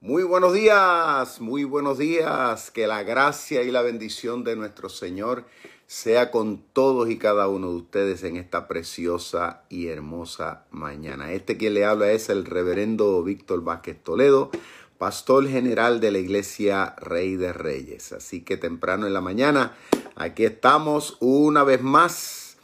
Muy buenos días, muy buenos días. Que la gracia y la bendición de nuestro Señor sea con todos y cada uno de ustedes en esta preciosa y hermosa mañana. Este quien le habla es el reverendo Víctor Vázquez Toledo, pastor general de la iglesia Rey de Reyes. Así que temprano en la mañana, aquí estamos una vez más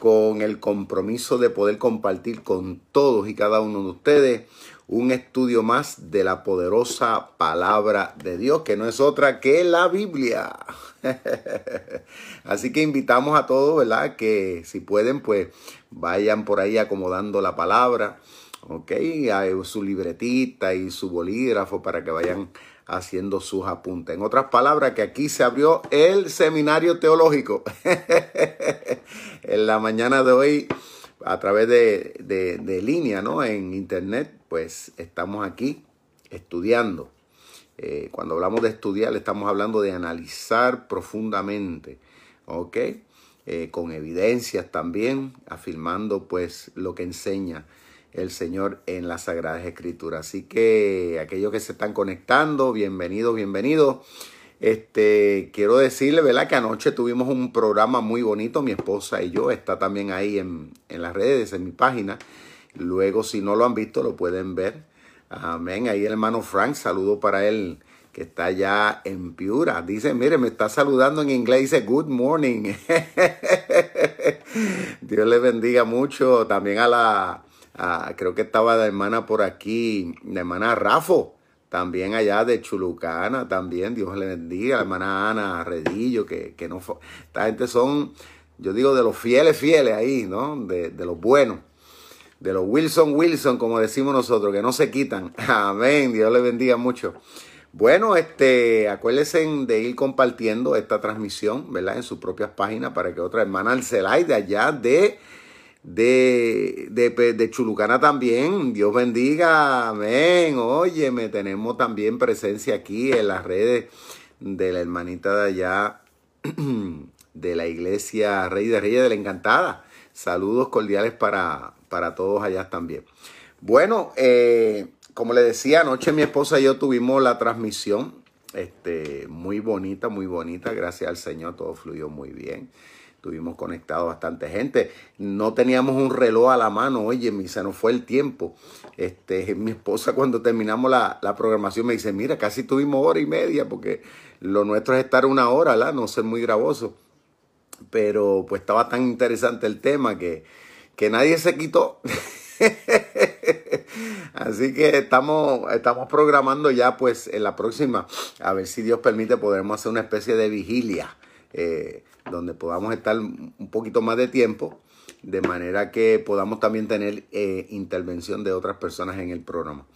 con el compromiso de poder compartir con todos y cada uno de ustedes un estudio más de la poderosa palabra de Dios, que no es otra que la Biblia. Así que invitamos a todos, ¿verdad? Que si pueden, pues vayan por ahí acomodando la palabra, ¿ok? Su libretita y su bolígrafo para que vayan haciendo sus apuntes. En otras palabras, que aquí se abrió el seminario teológico. en la mañana de hoy a través de, de, línea, ¿no? En internet, pues estamos aquí estudiando. Eh, cuando hablamos de estudiar, estamos hablando de analizar profundamente, ¿ok? Eh, con evidencias también, afirmando pues lo que enseña el Señor en las Sagradas Escrituras. Así que aquellos que se están conectando, bienvenidos, bienvenidos. Este, quiero decirle, ¿verdad? Que anoche tuvimos un programa muy bonito, mi esposa y yo, está también ahí en, las redes, en mi página. Luego, si no lo han visto, lo pueden ver. Amén. Ahí el hermano Frank, saludo para él, que está allá en Piura. Dice, mire, me está saludando en inglés, dice, good morning. Dios le bendiga mucho. También a la, creo que estaba la hermana por aquí, la hermana Rafo también allá de Chulucana, también, Dios le bendiga, la hermana Ana Redillo, que, que no esta gente son, yo digo, de los fieles, fieles ahí, ¿no? De, de los buenos, de los Wilson Wilson, como decimos nosotros, que no se quitan. Amén, Dios le bendiga mucho. Bueno, este, acuérdense de ir compartiendo esta transmisión, ¿verdad? En sus propias páginas para que otra hermana Alcelay de allá de de, de, Chulucana también. Dios bendiga. Amén. Óyeme, tenemos también presencia aquí en las redes de la hermanita de allá de la iglesia Rey de Reyes de la Encantada. Saludos cordiales para, para todos allá también. Bueno, eh, como le decía, anoche mi esposa y yo tuvimos la transmisión. Este, muy bonita, muy bonita. Gracias al Señor, todo fluyó muy bien. Estuvimos conectados bastante gente. No teníamos un reloj a la mano, oye, se nos fue el tiempo. Este, mi esposa cuando terminamos la, programación me dice, mira, casi tuvimos hora y media, porque lo nuestro es estar una hora, ¿la? no ser muy gravoso. Pero pues estaba tan interesante el tema que, que nadie se quitó. Así que estamos, estamos programando ya pues en la próxima, a ver si Dios permite, podremos hacer una especie de vigilia. Eh, donde podamos estar un poquito más de tiempo, de manera que podamos también tener eh, intervención de otras personas en el programa.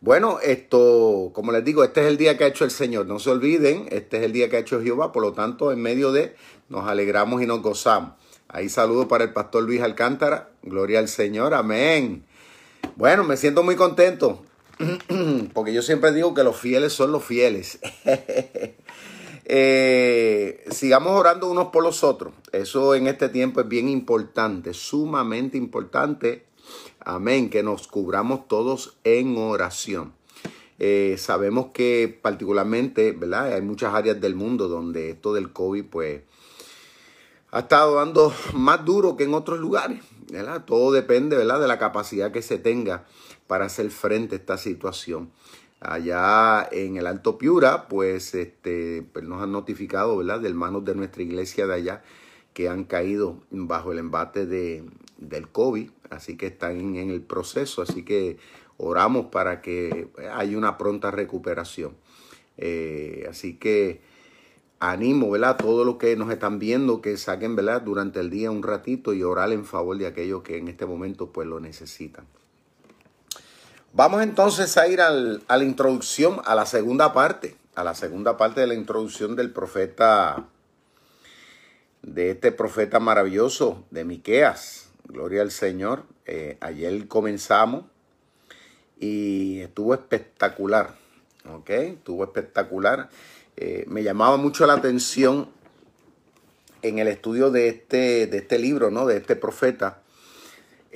Bueno, esto, como les digo, este es el día que ha hecho el Señor. No se olviden, este es el día que ha hecho Jehová, por lo tanto, en medio de, nos alegramos y nos gozamos. Ahí saludo para el pastor Luis Alcántara. Gloria al Señor, amén. Bueno, me siento muy contento, porque yo siempre digo que los fieles son los fieles. Eh, sigamos orando unos por los otros. Eso en este tiempo es bien importante, sumamente importante. Amén, que nos cubramos todos en oración. Eh, sabemos que particularmente, ¿verdad? Hay muchas áreas del mundo donde esto del COVID, pues, ha estado dando más duro que en otros lugares, ¿verdad? Todo depende, ¿verdad? De la capacidad que se tenga para hacer frente a esta situación allá en el Alto Piura, pues, este, pues nos han notificado, ¿verdad?, de hermanos de nuestra iglesia de allá que han caído bajo el embate de, del COVID, así que están en, el proceso, así que oramos para que haya una pronta recuperación. Eh, así que animo, ¿verdad? A todos los que nos están viendo que saquen, ¿verdad? Durante el día un ratito y orar en favor de aquellos que en este momento pues lo necesitan. Vamos entonces a ir a la introducción, a la segunda parte, a la segunda parte de la introducción del profeta, de este profeta maravilloso de Miqueas. Gloria al Señor. Eh, ayer comenzamos y estuvo espectacular, ¿ok? Estuvo espectacular. Eh, me llamaba mucho la atención en el estudio de este, de este libro, ¿no? De este profeta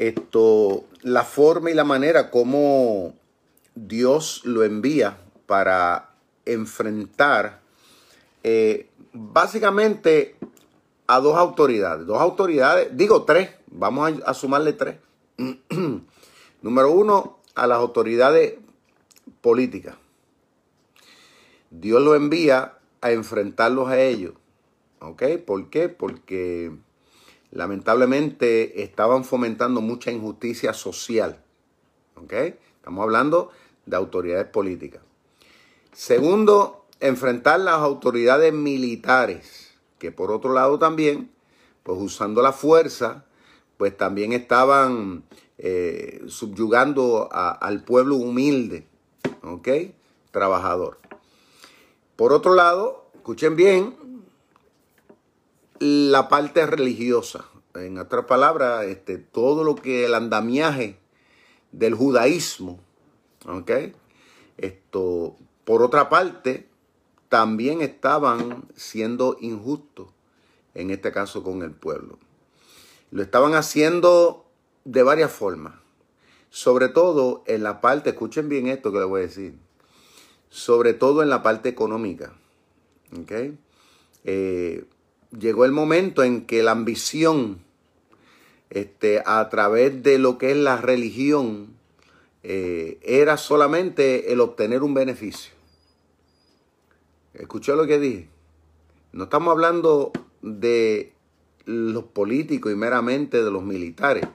esto, la forma y la manera como Dios lo envía para enfrentar eh, básicamente a dos autoridades. Dos autoridades, digo tres, vamos a, a sumarle tres. Número uno, a las autoridades políticas. Dios lo envía a enfrentarlos a ellos. ¿Ok? ¿Por qué? Porque lamentablemente estaban fomentando mucha injusticia social. ¿Ok? Estamos hablando de autoridades políticas. Segundo, enfrentar las autoridades militares, que por otro lado también, pues usando la fuerza, pues también estaban eh, subyugando al pueblo humilde, ¿ok? Trabajador. Por otro lado, escuchen bien, la parte religiosa. En otras palabras, este, todo lo que el andamiaje del judaísmo. Esto, por otra parte, también estaban siendo injustos, en este caso con el pueblo. Lo estaban haciendo de varias formas. Sobre todo en la parte, escuchen bien esto que les voy a decir, sobre todo en la parte económica. ¿okay? Eh, llegó el momento en que la ambición este, a través de lo que es la religión eh, era solamente el obtener un beneficio. ¿Escuchó lo que dije? No estamos hablando de los políticos y meramente de los militares.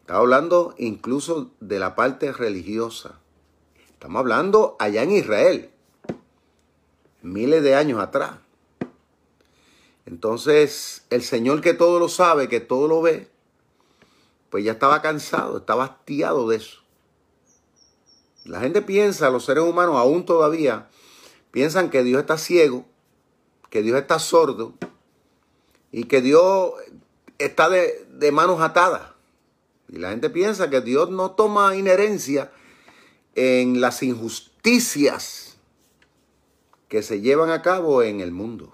Estamos hablando incluso de la parte religiosa. Estamos hablando allá en Israel, miles de años atrás. Entonces, el Señor que todo lo sabe, que todo lo ve, pues ya estaba cansado, estaba hastiado de eso. La gente piensa, los seres humanos aún todavía, piensan que Dios está ciego, que Dios está sordo y que Dios está de, de manos atadas. Y la gente piensa que Dios no toma inherencia en las injusticias que se llevan a cabo en el mundo.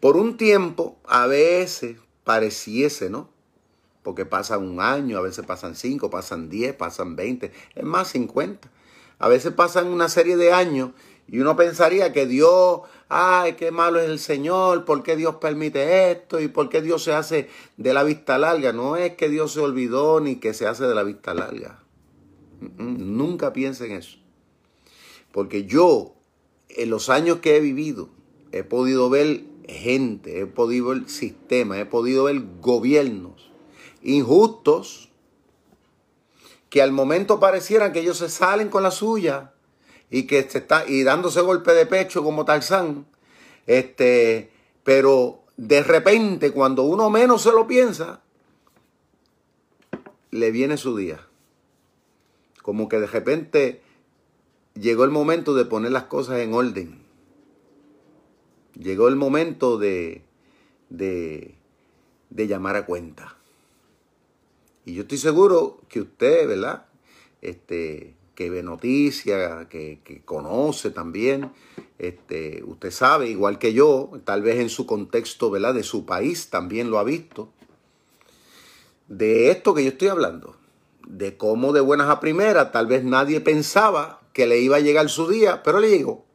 Por un tiempo, a veces pareciese, ¿no? Porque pasan un año, a veces pasan cinco, pasan diez, pasan veinte, es más cincuenta. A veces pasan una serie de años y uno pensaría que Dios, ay, qué malo es el Señor, ¿por qué Dios permite esto? ¿Y por qué Dios se hace de la vista larga? No es que Dios se olvidó ni que se hace de la vista larga. Nunca piensen eso. Porque yo, en los años que he vivido, he podido ver gente, he podido ver sistemas, he podido ver gobiernos injustos que al momento parecieran que ellos se salen con la suya y que se está y dándose golpe de pecho como Tarzán, este, pero de repente cuando uno menos se lo piensa, le viene su día. Como que de repente llegó el momento de poner las cosas en orden. Llegó el momento de, de, llamar a cuenta. Y yo estoy seguro que usted, ¿verdad? Este, que ve noticias, que, conoce también. Este, usted sabe, igual que yo, tal vez en su contexto ¿verdad? de su país también lo ha visto, de esto que yo estoy hablando, de cómo de buenas a primeras tal vez nadie pensaba que le iba a llegar su día, pero le llegó.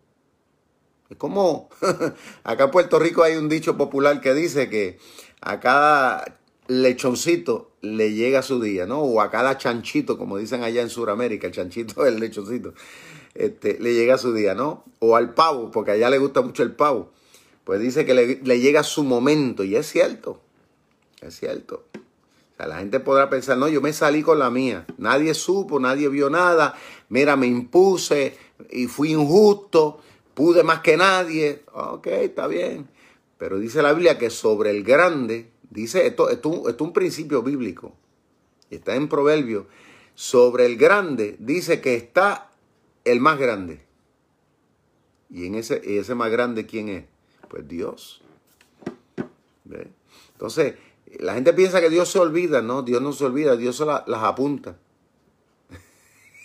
Es como, acá en Puerto Rico hay un dicho popular que dice que a cada lechoncito le llega su día, ¿no? O a cada chanchito, como dicen allá en Sudamérica, el chanchito el lechoncito, este, le llega su día, ¿no? O al pavo, porque allá le gusta mucho el pavo. Pues dice que le, le llega su momento, y es cierto, es cierto. O sea, la gente podrá pensar, no, yo me salí con la mía, nadie supo, nadie vio nada, mira, me impuse y fui injusto, pude más que nadie, ok, está bien. Pero dice la Biblia que sobre el grande Dice, esto, esto, es un principio bíblico. Está en Proverbio. Sobre el grande dice que está el más grande. Y en ese, ese más grande, ¿quién es? Pues Dios. Entonces, la gente piensa que Dios se olvida, ¿no? Dios no se olvida, Dios las apunta.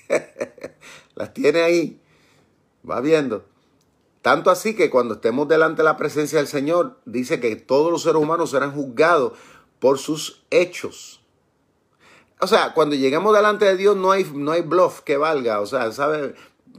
las tiene ahí. Va viendo. Tanto así que cuando estemos delante de la presencia del Señor, dice que todos los seres humanos serán juzgados por sus hechos. O sea, cuando lleguemos delante de Dios no hay, no hay bluff que valga. O sea, ¿sabe?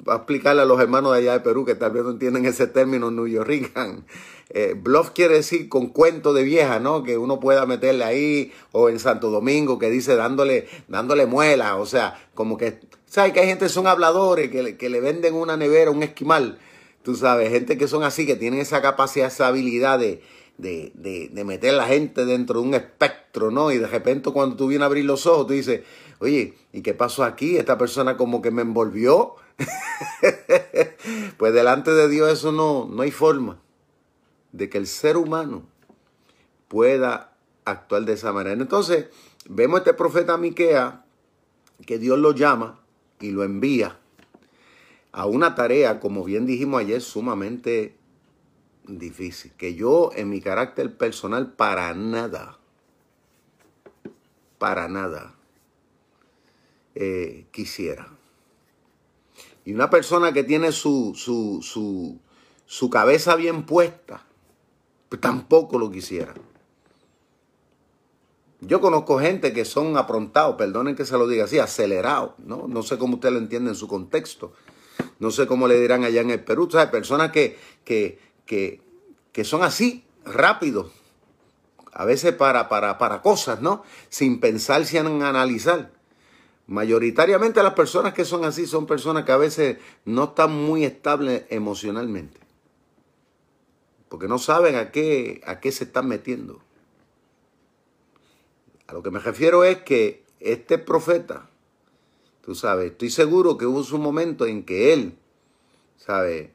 a explicarle a los hermanos de allá de Perú que tal vez no entienden ese término New Yorkican. Eh, bluff quiere decir con cuento de vieja, ¿no? Que uno pueda meterle ahí, o en Santo Domingo, que dice dándole, dándole muela, o sea, como que, ¿sabes? Que hay gente que son habladores, que, que le venden una nevera, un esquimal, tú sabes, gente que son así, que tienen esa capacidad, esa habilidad de, de, de, de meter a la gente dentro de un espectro, ¿no? Y de repente cuando tú vienes a abrir los ojos, tú dices, oye, ¿y qué pasó aquí? Esta persona como que me envolvió. pues delante de Dios eso no, no hay forma de que el ser humano pueda actuar de esa manera. Entonces, vemos a este profeta Miquea que Dios lo llama y lo envía a una tarea, como bien dijimos ayer, sumamente difícil, que yo en mi carácter personal para nada, para nada eh, quisiera. Y una persona que tiene su, su, su, su cabeza bien puesta, pues tampoco lo quisiera. Yo conozco gente que son aprontados, perdonen que se lo diga así, acelerados, ¿no? No sé cómo usted lo entiende en su contexto. No sé cómo le dirán allá en el Perú. hay personas que, que, que, que son así, rápidos, a veces para, para, para cosas, ¿no? Sin pensar, sin analizar. Mayoritariamente las personas que son así son personas que a veces no están muy estables emocionalmente. Porque no saben a qué, a qué se están metiendo. A lo que me refiero es que este profeta, tú sabes, estoy seguro que hubo un momento en que él, ¿sabes?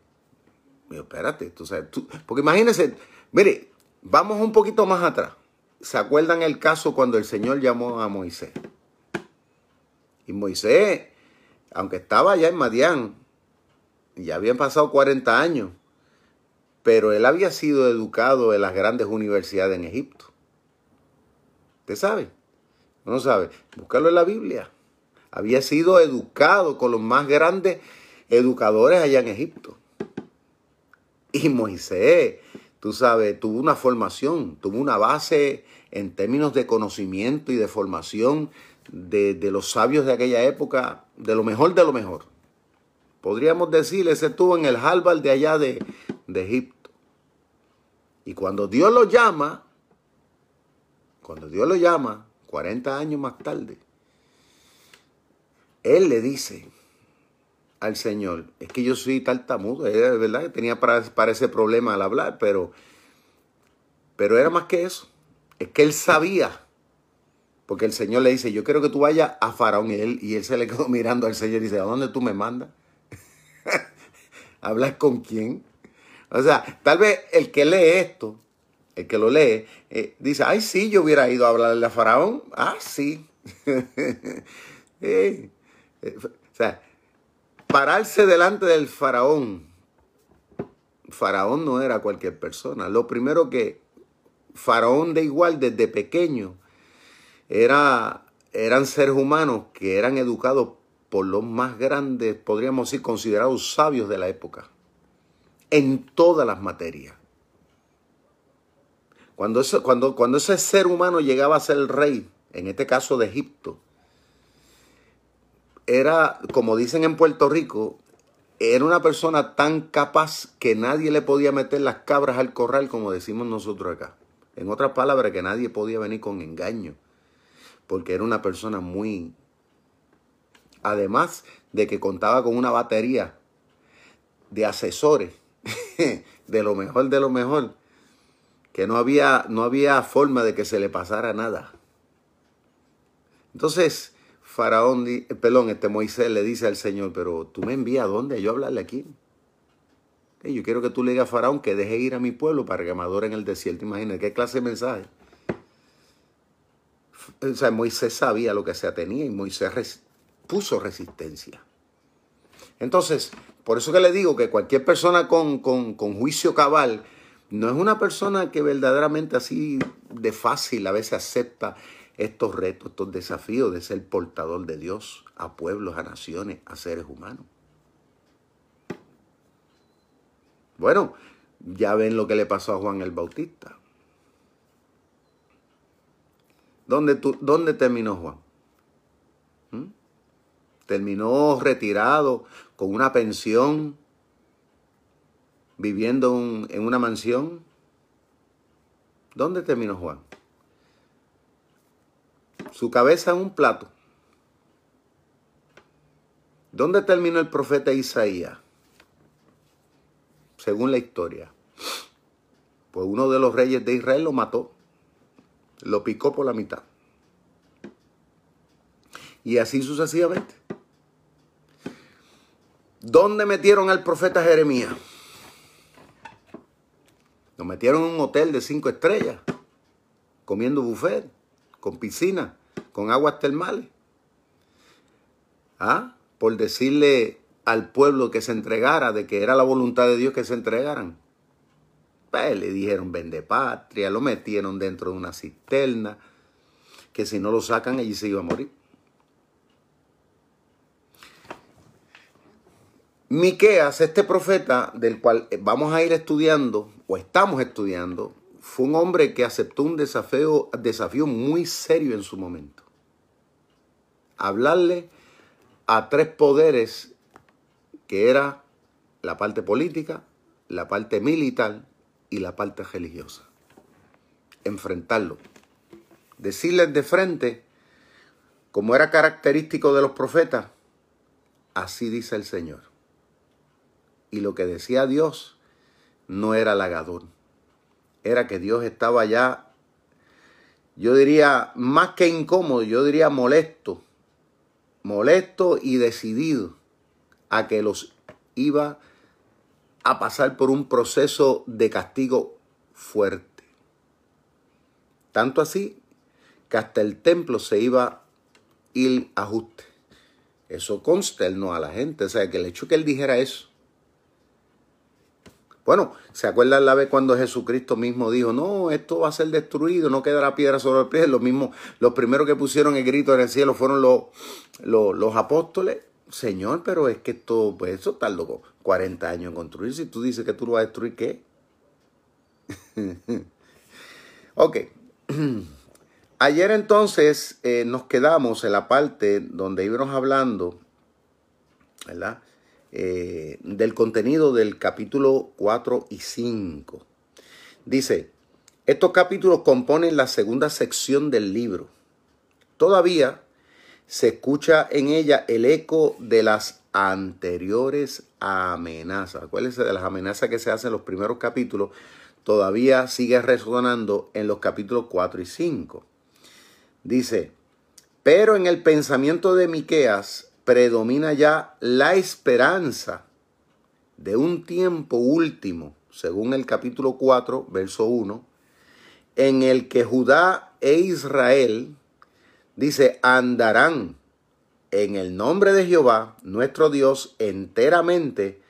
espérate, tú sabes, porque imagínense, mire, vamos un poquito más atrás. ¿Se acuerdan el caso cuando el Señor llamó a Moisés? Y Moisés, aunque estaba allá en Madián, ya habían pasado 40 años, pero él había sido educado en las grandes universidades en Egipto. ¿Usted sabe? No sabe. Búscalo en la Biblia. Había sido educado con los más grandes educadores allá en Egipto. Y Moisés, tú sabes, tuvo una formación, tuvo una base en términos de conocimiento y de formación de, los sabios de aquella época, de lo mejor de lo mejor. Podríamos decir, ese estuvo en el Harvard de allá de, de Egipto. Y cuando Dios lo llama, cuando Dios lo llama, 40 años más tarde, Él le dice, al Señor. Es que yo soy tartamudo, es verdad que tenía para, para, ese problema al hablar, pero, pero era más que eso. Es que él sabía, porque el Señor le dice, yo quiero que tú vayas a Faraón. Y él, y él se le quedó mirando al Señor y dice, ¿a dónde tú me mandas? ¿Hablas con quién? O sea, tal vez el que lee esto, el que lo lee, eh, dice, ay, sí, yo hubiera ido a hablarle a Faraón. Ah, sí. Eh, eh, o sea, pararse delante del faraón. Faraón no era cualquier persona. Lo primero que faraón de igual desde pequeño era, eran seres humanos que eran educados por los más grandes, podríamos decir, considerados sabios de la época, en todas las materias. Cuando cuando, cuando ese ser humano llegaba a ser el rey, en este caso de Egipto, era, como dicen en Puerto Rico, era una persona tan capaz que nadie le podía meter las cabras al corral, como decimos nosotros acá. En otras palabras, que nadie podía venir con engaño, porque era una persona muy... Además de que contaba con una batería de asesores, de lo mejor de lo mejor, que no había, no había forma de que se le pasara nada. Entonces, Faraón, eh, perdón, este Moisés le dice al Señor, pero tú me envías a dónde, yo hablarle aquí. yo quiero que tú le digas a Faraón que deje ir a mi pueblo para que me en el desierto. Imagínate, qué clase de mensaje. O sea, Moisés sabía lo que se tenía y Moisés puso resistencia. Entonces, por eso que le digo que cualquier persona con, con, con juicio cabal no es una persona que verdaderamente así de fácil a veces acepta estos retos, estos desafíos de ser portador de Dios a pueblos, a naciones, a seres humanos. Bueno, ya ven lo que le pasó a Juan el Bautista. ¿Dónde, tú, dónde terminó Juan? ¿Mm? terminó retirado con una pensión, viviendo en una mansión. ¿Dónde terminó Juan? Su cabeza en un plato. ¿Dónde terminó el profeta Isaías? Según la historia. Pues uno de los reyes de Israel lo mató. Lo picó por la mitad. Y así sucesivamente. ¿Dónde metieron al profeta Jeremías? Lo metieron en un hotel de cinco estrellas, comiendo buffet, con piscina, con aguas termales. ¿Ah? Por decirle al pueblo que se entregara, de que era la voluntad de Dios que se entregaran. Pues le dijeron vende patria, lo metieron dentro de una cisterna, que si no lo sacan allí se iba a morir. Miqueas, este profeta del cual vamos a ir estudiando o estamos estudiando, fue un hombre que aceptó un desafío, desafío muy serio en su momento. Hablarle a tres poderes que era la parte política, la parte militar y la parte religiosa. Enfrentarlo. Decirles de frente, como era característico de los profetas, así dice el Señor y lo que decía Dios no era halagador. Era que Dios estaba ya, yo diría, más que incómodo, yo diría molesto, molesto y decidido a que los iba a pasar por un proceso de castigo fuerte. Tanto así que hasta el templo se iba a ajuste. Eso consternó a la gente. O sea, que el hecho que él dijera eso bueno, ¿se acuerdan la vez cuando Jesucristo mismo dijo, no, esto va a ser destruido, no quedará piedra sobre el pie? Los los primeros que pusieron el grito en el cielo fueron los, los, apóstoles. Señor, pero es que esto, pues eso tardó 40 años en construir. Si tú dices que tú lo vas a destruir, ¿qué? ok. Ayer entonces eh, nos quedamos en la parte donde íbamos hablando, ¿verdad? Eh, del contenido del capítulo 4 y 5. Dice, estos capítulos componen la segunda sección del libro. Todavía se escucha en ella el eco de las anteriores amenazas. Acuérdense de las amenazas que se hacen en los primeros capítulos. Todavía sigue resonando en los capítulos 4 y 5. Dice, pero en el pensamiento de Miqueas predomina ya la esperanza de un tiempo último, según el capítulo 4, verso 1, en el que Judá e Israel, dice, andarán en el nombre de Jehová, nuestro Dios, enteramente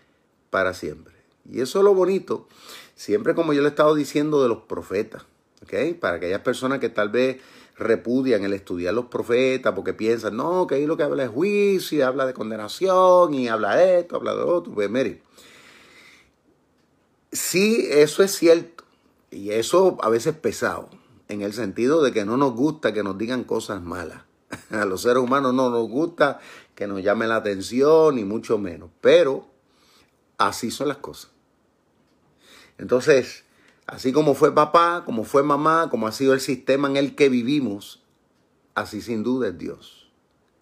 para siempre. Y eso es lo bonito, siempre como yo le he estado diciendo de los profetas, ¿ok? Para aquellas personas que tal vez repudian el estudiar los profetas porque piensan, no, que ahí lo que habla es juicio, habla de condenación y habla de esto, habla de otro. Pues mire, sí, eso es cierto y eso a veces es pesado, en el sentido de que no nos gusta que nos digan cosas malas. A los seres humanos no nos gusta que nos llame la atención, ni mucho menos, pero así son las cosas. Entonces, Así como fue papá, como fue mamá, como ha sido el sistema en el que vivimos, así sin duda es Dios.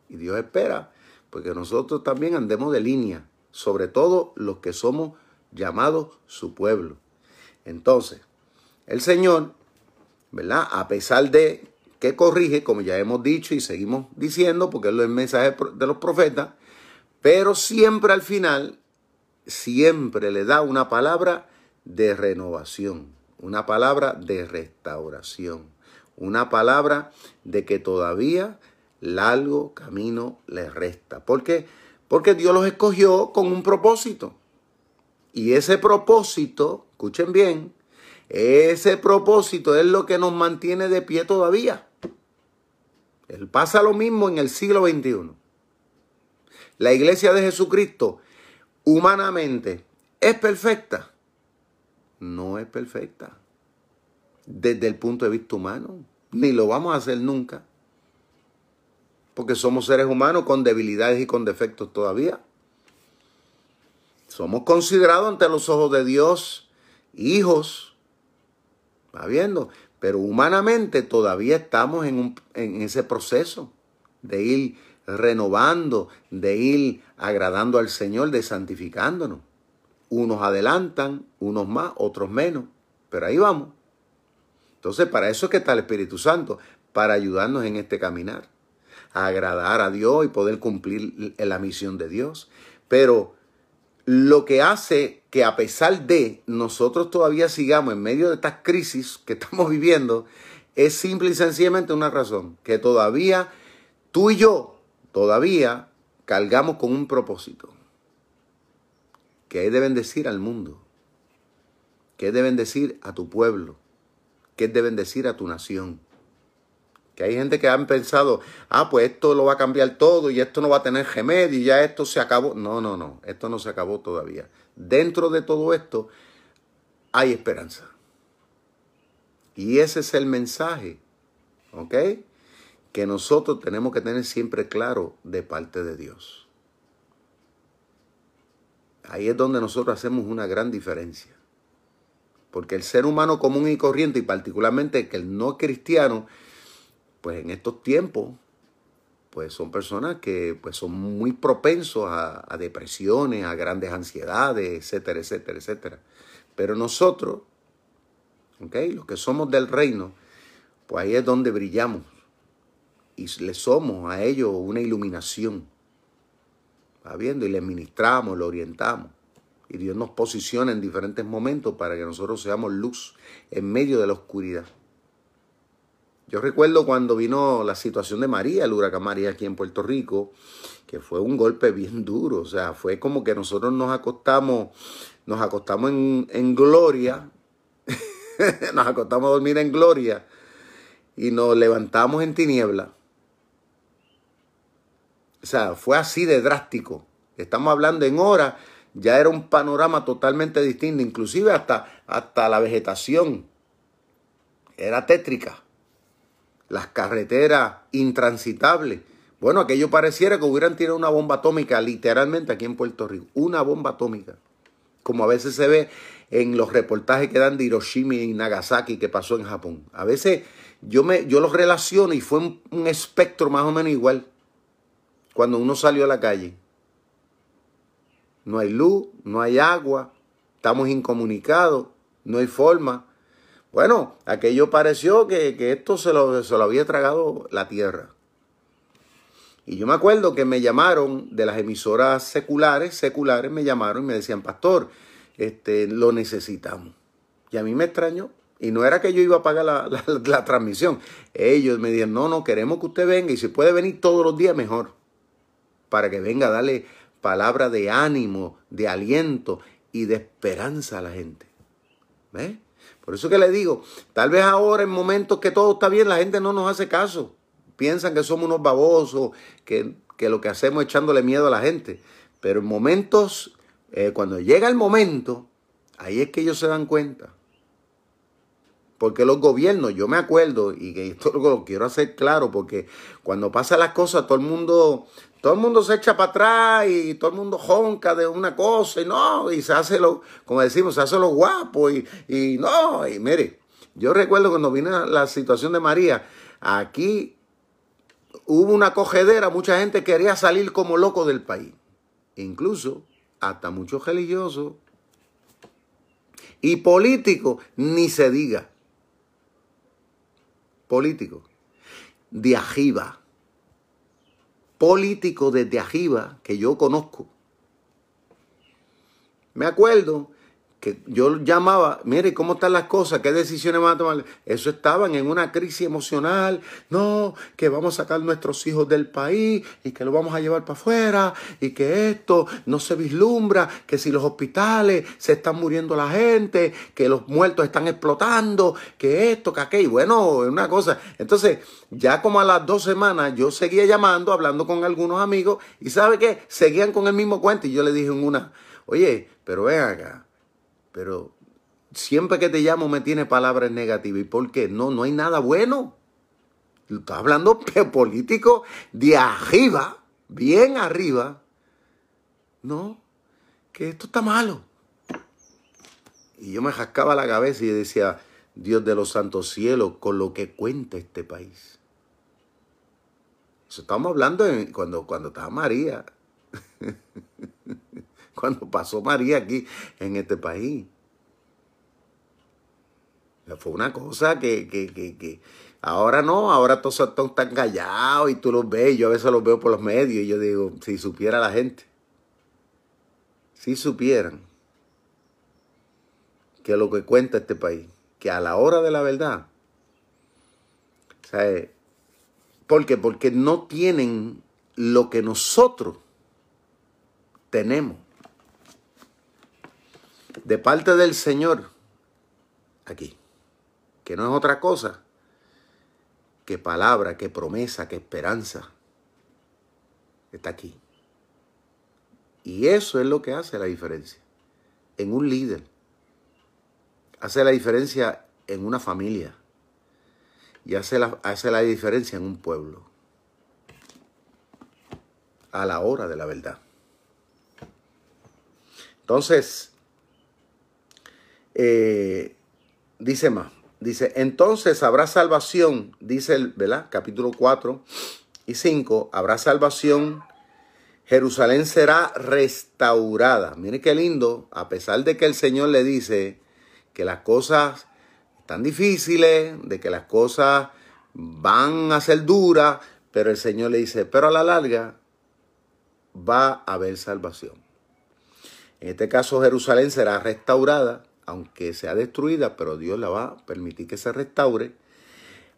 Y Dios espera porque nosotros también andemos de línea, sobre todo los que somos llamados su pueblo. Entonces, el Señor, ¿verdad? A pesar de que corrige, como ya hemos dicho y seguimos diciendo, porque es el mensaje de los profetas, pero siempre al final, siempre le da una palabra de renovación, una palabra de restauración, una palabra de que todavía largo camino les resta. ¿Por qué? Porque Dios los escogió con un propósito. Y ese propósito, escuchen bien, ese propósito es lo que nos mantiene de pie todavía. Él pasa lo mismo en el siglo XXI. La iglesia de Jesucristo, humanamente, es perfecta no es perfecta. Desde el punto de vista humano. Ni lo vamos a hacer nunca. porque somos seres humanos con debilidades y con defectos todavía. Somos considerados ante los ojos de Dios hijos, va viendo, pero humanamente todavía estamos en, en ese proceso de ir renovando, de ir agradando al Señor, de santificándonos. Unos adelantan, unos más, otros menos, pero ahí vamos. Entonces, para eso es que está el Espíritu Santo, para ayudarnos en este caminar, a agradar a Dios y poder cumplir la misión de Dios. Pero lo que hace que a pesar de nosotros todavía sigamos en medio de estas crisis que estamos viviendo, es simple y sencillamente una razón, que todavía tú y yo, todavía cargamos con un propósito, que es de bendecir al mundo, que es de bendecir a tu pueblo, que es de bendecir a tu nación. Que hay gente que han pensado, ah, pues esto lo va a cambiar todo y esto no va a tener remedio y ya esto se acabó. No, no, no, esto no se acabó todavía. Dentro de todo esto hay esperanza. Y ese es el mensaje, ¿ok? Que nosotros tenemos que tener siempre claro de parte de Dios. Ahí es donde nosotros hacemos una gran diferencia. Porque el ser humano común y corriente, y particularmente que el no cristiano, pues en estos tiempos, pues son personas que pues son muy propensos a, depresiones, a grandes ansiedades, etcétera, etcétera, etcétera. Pero nosotros, ¿ok? Los que somos del reino, pues ahí es donde brillamos y le somos a ellos una iluminación. ¿Va viendo? Y le ministramos, le orientamos. Y Dios nos posiciona en diferentes momentos para que nosotros seamos luz en medio de la oscuridad. Yo recuerdo cuando vino la situación de María, el huracán María aquí en Puerto Rico, que fue un golpe bien duro. O sea, fue como que nosotros nos acostamos, nos acostamos en, en gloria, nos acostamos a dormir en gloria y nos levantamos en tiniebla. O sea, fue así de drástico. Estamos hablando en horas ya era un panorama totalmente distinto, inclusive hasta, hasta la vegetación era tétrica, las carreteras intransitables. Bueno, aquello pareciera que hubieran tirado una bomba atómica literalmente aquí en Puerto Rico, una bomba atómica, como a veces se ve en los reportajes que dan de Hiroshima y Nagasaki que pasó en Japón. A veces yo, me, yo los relaciono y fue un, un espectro más o menos igual cuando uno salió a la calle no hay luz, no hay agua, estamos incomunicados, no hay forma. Bueno, aquello pareció que, esto se lo, se lo había tragado la tierra. Y yo me acuerdo que me llamaron de las emisoras seculares, seculares me llamaron y me decían, pastor, este, lo necesitamos. Y a mí me extrañó. Y no era que yo iba a pagar la, la, transmisión. Ellos me dijeron, no, no, queremos que usted venga y si puede venir todos los días, mejor. Para que venga a darle palabra de ánimo, de aliento y de esperanza a la gente. ¿Ve? Por eso que le digo, tal vez ahora en momentos que todo está bien, la gente no nos hace caso. Piensan que somos unos babosos, que, lo que hacemos es echándole miedo a la gente. Pero en momentos, eh, cuando llega el momento, ahí es que ellos se dan cuenta. Porque los gobiernos, yo me acuerdo, y que esto lo quiero hacer claro, porque cuando pasan las cosas, todo el mundo todo el mundo se echa para atrás y todo el mundo jonca de una cosa y no, y se hace lo, como decimos, se hace lo guapo y, y no, y mire, yo recuerdo cuando vino la situación de María, aquí hubo una cogedera, mucha gente quería salir como loco del país, incluso hasta muchos religiosos y políticos, ni se diga, políticos, de ajiba político desde arriba que yo conozco. Me acuerdo que yo llamaba, mire, ¿cómo están las cosas? ¿Qué decisiones van a tomar? Eso estaban en una crisis emocional. No, que vamos a sacar nuestros hijos del país y que lo vamos a llevar para afuera y que esto no se vislumbra, que si los hospitales se están muriendo la gente, que los muertos están explotando, que esto, que aquello. Bueno, es una cosa. Entonces, ya como a las dos semanas yo seguía llamando, hablando con algunos amigos y ¿sabe qué? Seguían con el mismo cuento y yo le dije en una, oye, pero ven acá pero siempre que te llamo me tiene palabras negativas. ¿Y por qué? No, no hay nada bueno. Está hablando de político de arriba, bien arriba. No, que esto está malo. Y yo me jascaba la cabeza y decía, Dios de los santos cielos, con lo que cuenta este país. Eso estamos hablando cuando, cuando estaba María. cuando pasó María aquí en este país. Fue una cosa que, que, que, que ahora no, ahora todos están callados y tú los ves, yo a veces los veo por los medios y yo digo, si supiera la gente, si supieran que lo que cuenta este país, que a la hora de la verdad, ¿sabes? ¿Por qué? Porque no tienen lo que nosotros tenemos. De parte del Señor, aquí que no es otra cosa que palabra, que promesa, que esperanza. Está aquí. Y eso es lo que hace la diferencia en un líder. Hace la diferencia en una familia. Y hace la, hace la diferencia en un pueblo. A la hora de la verdad. Entonces, eh, dice más. Dice, entonces habrá salvación, dice el, ¿verdad? Capítulo 4 y 5, habrá salvación, Jerusalén será restaurada. Mire qué lindo, a pesar de que el Señor le dice que las cosas están difíciles, de que las cosas van a ser duras, pero el Señor le dice, pero a la larga va a haber salvación. En este caso Jerusalén será restaurada aunque sea destruida, pero Dios la va a permitir que se restaure.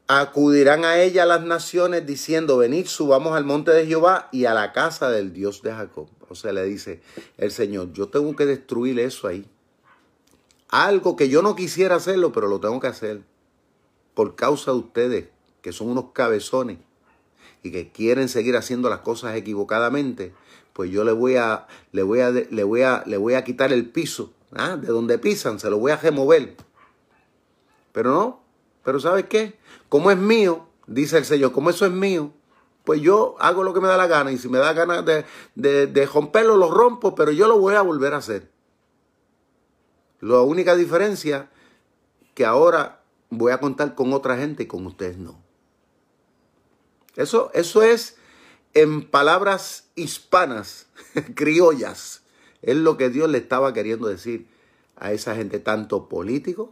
Acudirán a ella las naciones diciendo, venid, subamos al monte de Jehová y a la casa del Dios de Jacob. O sea, le dice el Señor, yo tengo que destruir eso ahí. Algo que yo no quisiera hacerlo, pero lo tengo que hacer. Por causa de ustedes, que son unos cabezones y que quieren seguir haciendo las cosas equivocadamente, pues yo le voy a, le voy a, le voy a, le voy a quitar el piso ¿ah? de donde pisan, se lo voy a remover. Pero no, pero ¿sabes qué? Como es mío, dice el Señor, como eso es mío, pues yo hago lo que me da la gana y si me da ganas de, de, de romperlo, lo rompo, pero yo lo voy a volver a hacer. La única diferencia que ahora voy a contar con otra gente y con ustedes no. Eso, eso es en palabras hispanas, criollas. Es lo que Dios le estaba queriendo decir a esa gente, tanto políticos,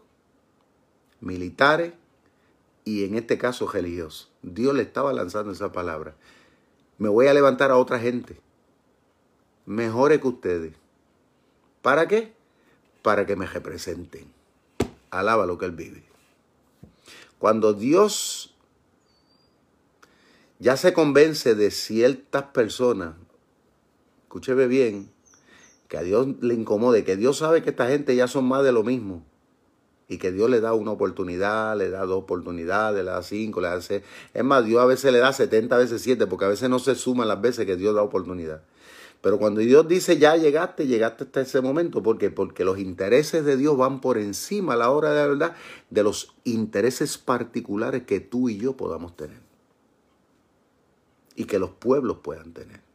militares y en este caso religiosos. Dios le estaba lanzando esa palabra. Me voy a levantar a otra gente, mejores que ustedes. ¿Para qué? Para que me representen. Alaba lo que Él vive. Cuando Dios ya se convence de ciertas personas, escúcheme bien, que a Dios le incomode, que Dios sabe que esta gente ya son más de lo mismo. Y que Dios le da una oportunidad, le da dos oportunidades, le da cinco, le da seis. Es más, Dios a veces le da 70 veces siete, porque a veces no se suman las veces que Dios da oportunidad. Pero cuando Dios dice ya llegaste, llegaste hasta ese momento. ¿Por qué? Porque los intereses de Dios van por encima a la hora de la verdad de los intereses particulares que tú y yo podamos tener. Y que los pueblos puedan tener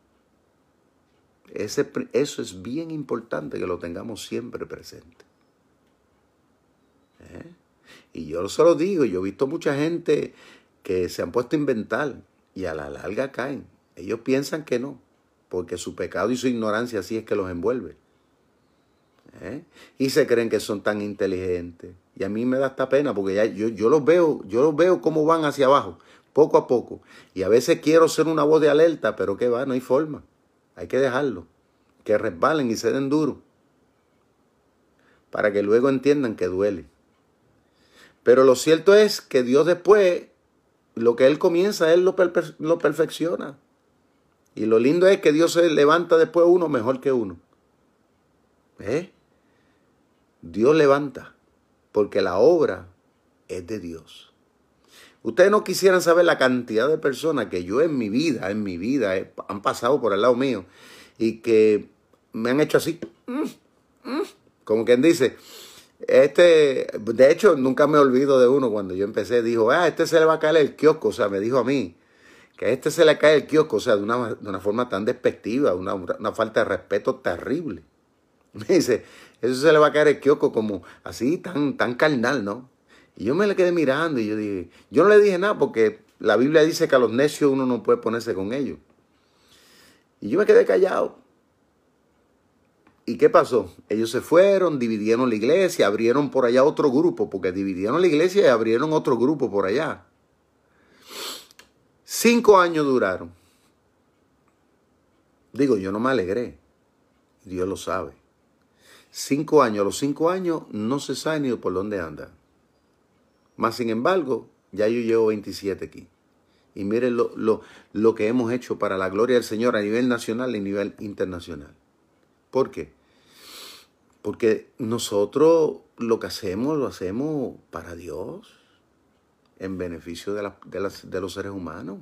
eso es bien importante que lo tengamos siempre presente. ¿Eh? Y yo se lo digo, yo he visto mucha gente que se han puesto a inventar y a la larga caen. Ellos piensan que no, porque su pecado y su ignorancia así es que los envuelve. ¿Eh? Y se creen que son tan inteligentes. Y a mí me da esta pena porque ya yo, yo los veo, yo los veo cómo van hacia abajo, poco a poco. Y a veces quiero ser una voz de alerta, pero que va, no hay forma. Hay que dejarlo. Que resbalen y se den duro. Para que luego entiendan que duele. Pero lo cierto es que Dios después, lo que Él comienza, Él lo, lo perfecciona. Y lo lindo es que Dios se levanta después uno mejor que uno. ¿Eh? Dios levanta, porque la obra es de Dios. Ustedes no quisieran saber la cantidad de personas que yo en mi vida, en mi vida, han pasado por el lado mío y que me han hecho así, mm, mm, como quien dice, Este, de hecho, nunca me olvido de uno cuando yo empecé, dijo, ah, este se le va a caer el kiosco, o sea, me dijo a mí, que a este se le cae el kiosco, o sea, de una, de una forma tan despectiva, una, una, falta de respeto terrible. Me dice, eso se le va a caer el kiosco como así, tan, tan carnal, ¿no? Y yo me le quedé mirando y yo dije, yo no le dije nada porque la Biblia dice que a los necios uno no puede ponerse con ellos. Y yo me quedé callado. ¿Y qué pasó? Ellos se fueron, dividieron la iglesia, abrieron por allá otro grupo, porque dividieron la iglesia y abrieron otro grupo por allá. Cinco años duraron. Digo, yo no me alegré. Dios lo sabe. Cinco años. A los cinco años no se sabe ni por dónde anda. Más sin embargo, ya yo llevo 27 aquí. Y miren lo, lo, lo, que hemos hecho para la gloria del Señor a nivel nacional y a nivel internacional. ¿Por qué? Porque nosotros lo que hacemos, lo hacemos para Dios en beneficio de, de, los seres humanos.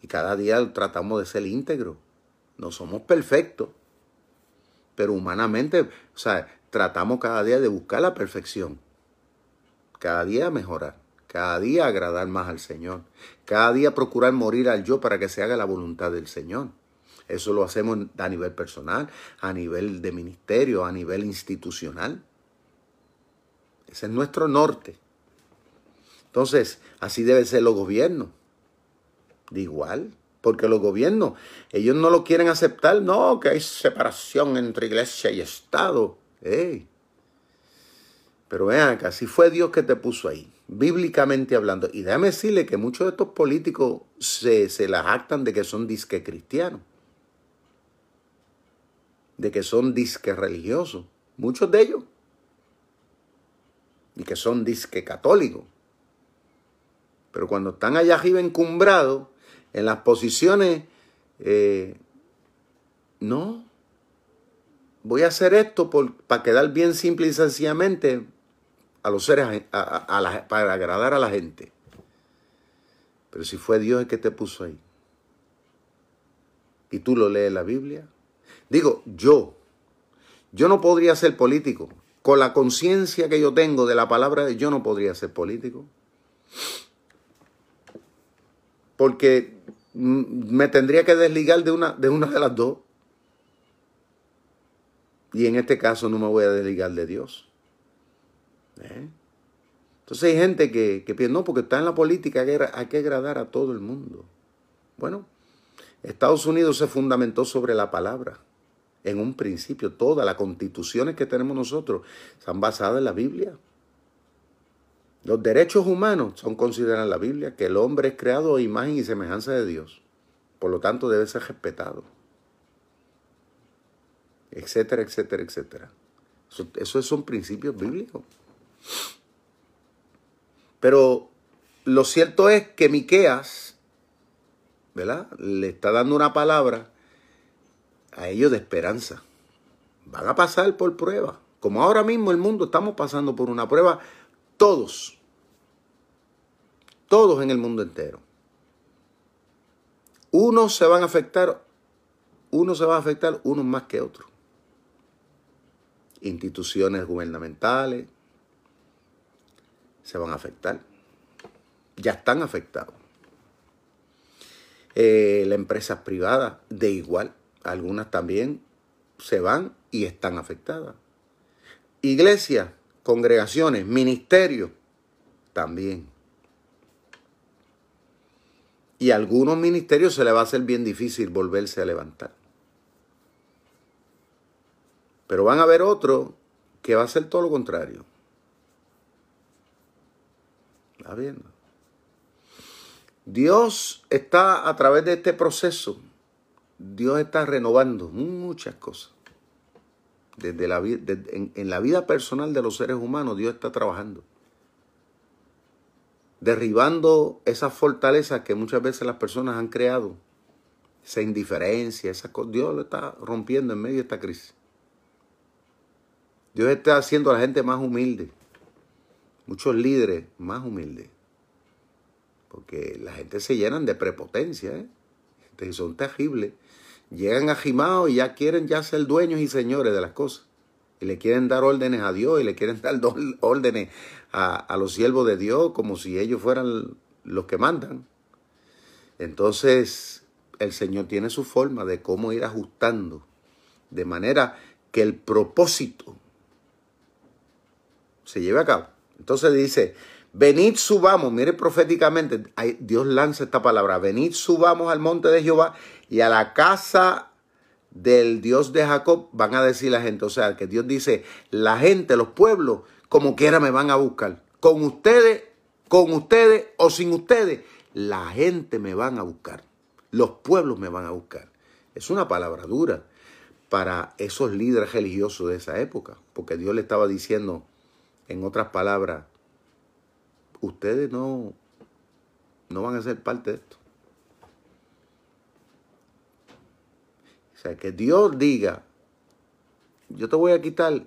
Y cada día tratamos de ser íntegros. No somos perfectos. Pero humanamente, o sea, tratamos cada día de buscar la perfección. Cada día mejorar. Cada día agradar más al Señor. Cada día procurar morir al yo para que se haga la voluntad del Señor. Eso lo hacemos a nivel personal, a nivel de ministerio, a nivel institucional. Ese es nuestro norte. Entonces, así deben ser los gobiernos. De igual, porque los gobiernos, ellos no lo quieren aceptar. No, que hay separación entre iglesia y Estado. Pero vean acá, si fue Dios que te puso ahí, bíblicamente hablando. Y déjame decirle que muchos de estos políticos se, se las actan de que son disque cristianos. De que son disque religiosos. Muchos de ellos y que son disque católicos. Pero cuando están allá arriba encumbrados, en las posiciones, eh, no, voy a hacer esto para quedar bien simple y sencillamente a los seres, para agradar a la gente. Pero si fue Dios el que te puso ahí, y tú lo lees la Biblia, digo, yo, yo no podría ser político, con la conciencia que yo tengo de la palabra de yo no podría ser político. Porque me tendría que desligar de una, de una de las dos. Y en este caso no me voy a desligar de Dios. ¿Eh? Entonces hay gente que, que piensa, no, porque está en la política, hay que agradar a todo el mundo. Bueno, Estados Unidos se fundamentó sobre la palabra en un principio. Todas las constituciones que tenemos nosotros están basadas en la Biblia. Los derechos humanos son considerados en la Biblia que el hombre es creado a imagen y semejanza de Dios. Por lo tanto, debe ser respetado. Etcétera, etcétera, etcétera. Eso, son principios bíblicos. Pero lo cierto es que Miqueas, ¿verdad? Le está dando una palabra a ellos de esperanza. Van a pasar por prueba. Como ahora mismo el mundo estamos pasando por una prueba, todos, todos en el mundo entero. Unos se van a afectar, unos se van a afectar, unos más que otros. Instituciones gubernamentales se van a afectar. Ya están afectados. Eh, las empresas privadas de igual algunas también se van y están afectadas. Iglesias, congregaciones, ministerios, también. Y a algunos ministerios se le va a hacer bien difícil volverse a levantar. Pero van a haber otros que va a ser todo lo contrario. ¿Está viendo? Dios está a través de este proceso Dios está renovando muchas cosas. Desde la, en, en la vida personal de los seres humanos, Dios está trabajando. Derribando esas fortalezas que muchas veces las personas han creado. Esa indiferencia, esa Dios lo está rompiendo en medio de esta crisis. Dios está haciendo a la gente más humilde. Muchos líderes más humildes. Porque la gente se llenan de prepotencia. ¿eh? son terribles llegan a Jimao y ya quieren ya ser dueños y señores de las cosas. Y le quieren dar órdenes a Dios y le quieren dar órdenes a, a los siervos de Dios como si ellos fueran los que mandan. Entonces, el Señor tiene su forma de cómo ir ajustando, de manera que el propósito se lleve a cabo. Entonces dice, venid subamos, mire proféticamente, Dios lanza esta palabra, venid subamos al monte de Jehová y a la casa del Dios de Jacob van a decir la gente, o sea, que Dios dice, la gente, los pueblos, como quiera me van a buscar, con ustedes, con ustedes o sin ustedes, la gente me van a buscar, los pueblos me van a buscar. Es una palabra dura para esos líderes religiosos de esa época, porque Dios le estaba diciendo, en otras palabras, ustedes no, no van a ser parte de esto. O sea, que Dios diga, yo te voy a quitar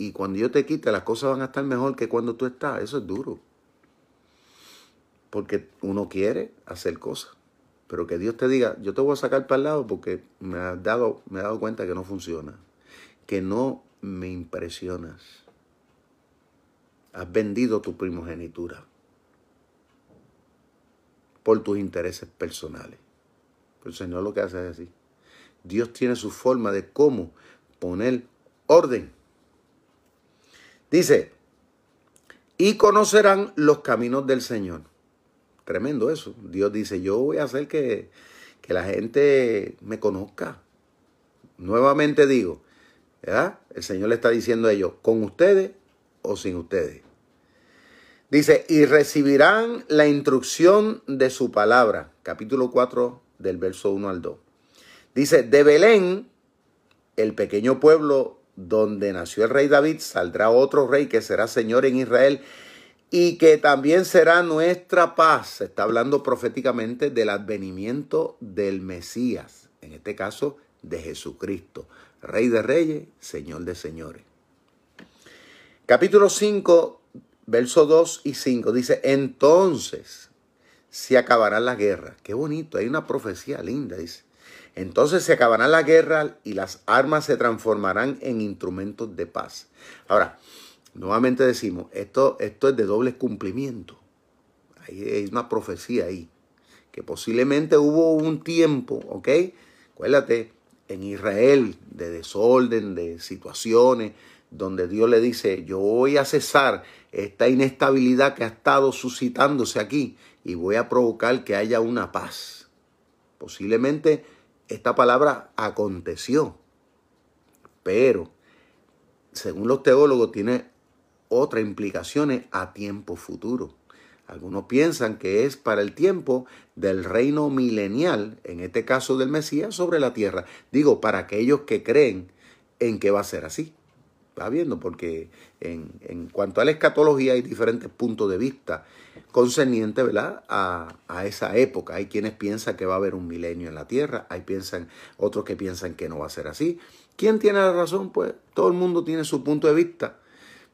y cuando yo te quite las cosas van a estar mejor que cuando tú estás. Eso es duro. Porque uno quiere hacer cosas. Pero que Dios te diga, yo te voy a sacar para el lado porque me, ha dado, me he dado cuenta que no funciona. Que no me impresionas. Has vendido tu primogenitura por tus intereses personales. Pero el Señor lo que hace es así. Dios tiene su forma de cómo poner orden. Dice, y conocerán los caminos del Señor. Tremendo eso. Dios dice, yo voy a hacer que, que la gente me conozca. Nuevamente digo, ¿verdad? El Señor le está diciendo a ellos, con ustedes o sin ustedes. Dice, y recibirán la instrucción de su palabra. Capítulo 4 del verso 1 al 2. Dice, de Belén, el pequeño pueblo donde nació el rey David, saldrá otro rey que será Señor en Israel y que también será nuestra paz. Está hablando proféticamente del advenimiento del Mesías, en este caso de Jesucristo, Rey de Reyes, Señor de Señores. Capítulo 5, verso 2 y 5 dice, entonces se acabará la guerra. Qué bonito, hay una profecía linda, dice. Entonces se acabará la guerra y las armas se transformarán en instrumentos de paz. Ahora, nuevamente decimos, esto, esto es de doble cumplimiento. Hay una profecía ahí, que posiblemente hubo un tiempo, ¿ok? Acuérdate, en Israel, de desorden, de situaciones, donde Dios le dice, yo voy a cesar esta inestabilidad que ha estado suscitándose aquí y voy a provocar que haya una paz. Posiblemente esta palabra aconteció, pero según los teólogos tiene otras implicaciones a tiempo futuro. Algunos piensan que es para el tiempo del reino milenial, en este caso del Mesías, sobre la tierra. Digo, para aquellos que creen en que va a ser así. Va viendo, porque en, en cuanto a la escatología hay diferentes puntos de vista concerniente ¿verdad? A, a, esa época. Hay quienes piensan que va a haber un milenio en la tierra, hay piensan, otros que piensan que no va a ser así. ¿Quién tiene la razón? Pues todo el mundo tiene su punto de vista.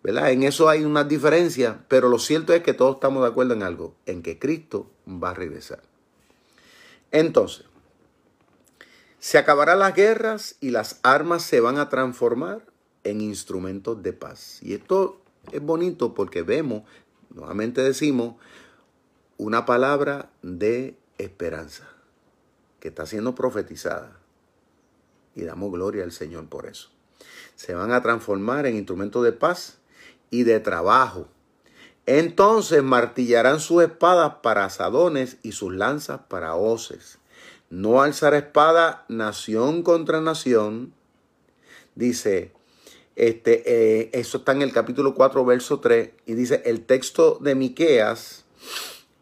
¿verdad? En eso hay una diferencia, pero lo cierto es que todos estamos de acuerdo en algo, en que Cristo va a regresar. Entonces, se acabarán las guerras y las armas se van a transformar en instrumentos de paz. Y esto es bonito porque vemos nuevamente decimos, una palabra de esperanza que está siendo profetizada. Y damos gloria al Señor por eso. Se van a transformar en instrumentos de paz y de trabajo. Entonces martillarán sus espadas para asadones y sus lanzas para hoces. No alzará espada nación contra nación. Dice, este, eh, eso está en el capítulo 4, verso 3, y dice, el texto de Miqueas,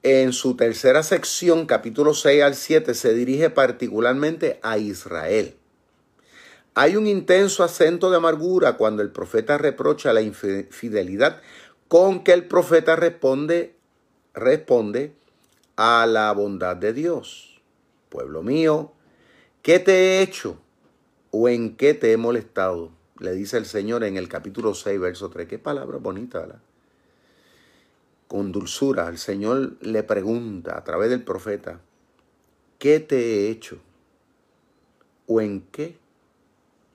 en su tercera sección, capítulo 6 al 7, se dirige particularmente a Israel. Hay un intenso acento de amargura cuando el profeta reprocha la infidelidad con que el profeta responde, responde a la bondad de Dios. Pueblo mío, ¿qué te he hecho o en qué te he molestado? Le dice el Señor en el capítulo 6, verso 3. Qué palabra bonita, ¿verdad? Con dulzura, el Señor le pregunta a través del profeta, ¿qué te he hecho? ¿O en qué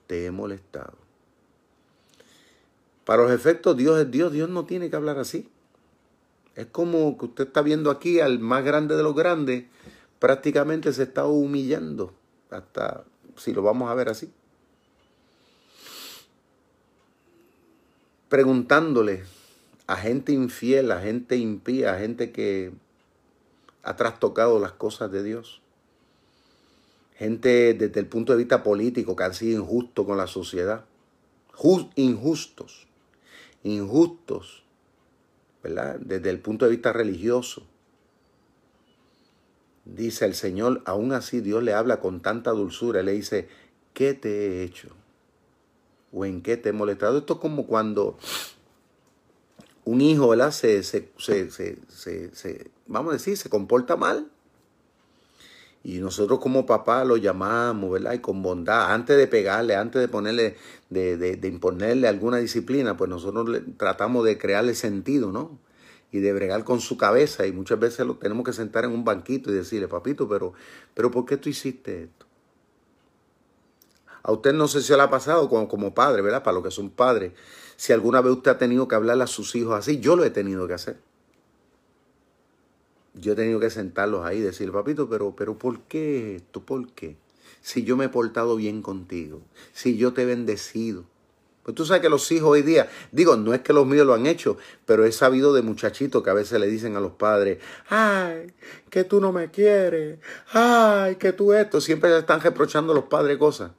te he molestado? Para los efectos, Dios es Dios. Dios no tiene que hablar así. Es como que usted está viendo aquí al más grande de los grandes, prácticamente se está humillando, hasta si lo vamos a ver así. Preguntándole a gente infiel, a gente impía, a gente que ha trastocado las cosas de Dios. Gente desde el punto de vista político que han sido injustos con la sociedad. injustos. Injustos. ¿Verdad? Desde el punto de vista religioso. Dice el Señor, aún así Dios le habla con tanta dulzura. Le dice, ¿qué te he hecho? ¿O en qué te he molestado? Esto es como cuando un hijo, ¿verdad? Se, se, se, vamos a decir, se comporta mal. Y nosotros como papá lo llamamos, ¿verdad? Y con bondad, antes de pegarle, antes de ponerle, de, de, imponerle alguna disciplina, pues nosotros tratamos de crearle sentido, ¿no? Y de bregar con su cabeza. Y muchas veces lo tenemos que sentar en un banquito y decirle, papito, pero, pero ¿por qué tú hiciste esto? A usted no sé si le ha pasado como, padre, ¿verdad? Para los que son padres. Si alguna vez usted ha tenido que hablarle a sus hijos así, yo lo he tenido que hacer. Yo he tenido que sentarlos ahí y decir, papito, pero, pero ¿por qué esto? ¿Por qué? Si yo me he portado bien contigo, si yo te he bendecido. Pues tú sabes que los hijos hoy día, digo, no es que los míos lo han hecho, pero he sabido de muchachitos que a veces le dicen a los padres, ay, que tú no me quieres, ay, que tú esto. Siempre están reprochando a los padres cosas.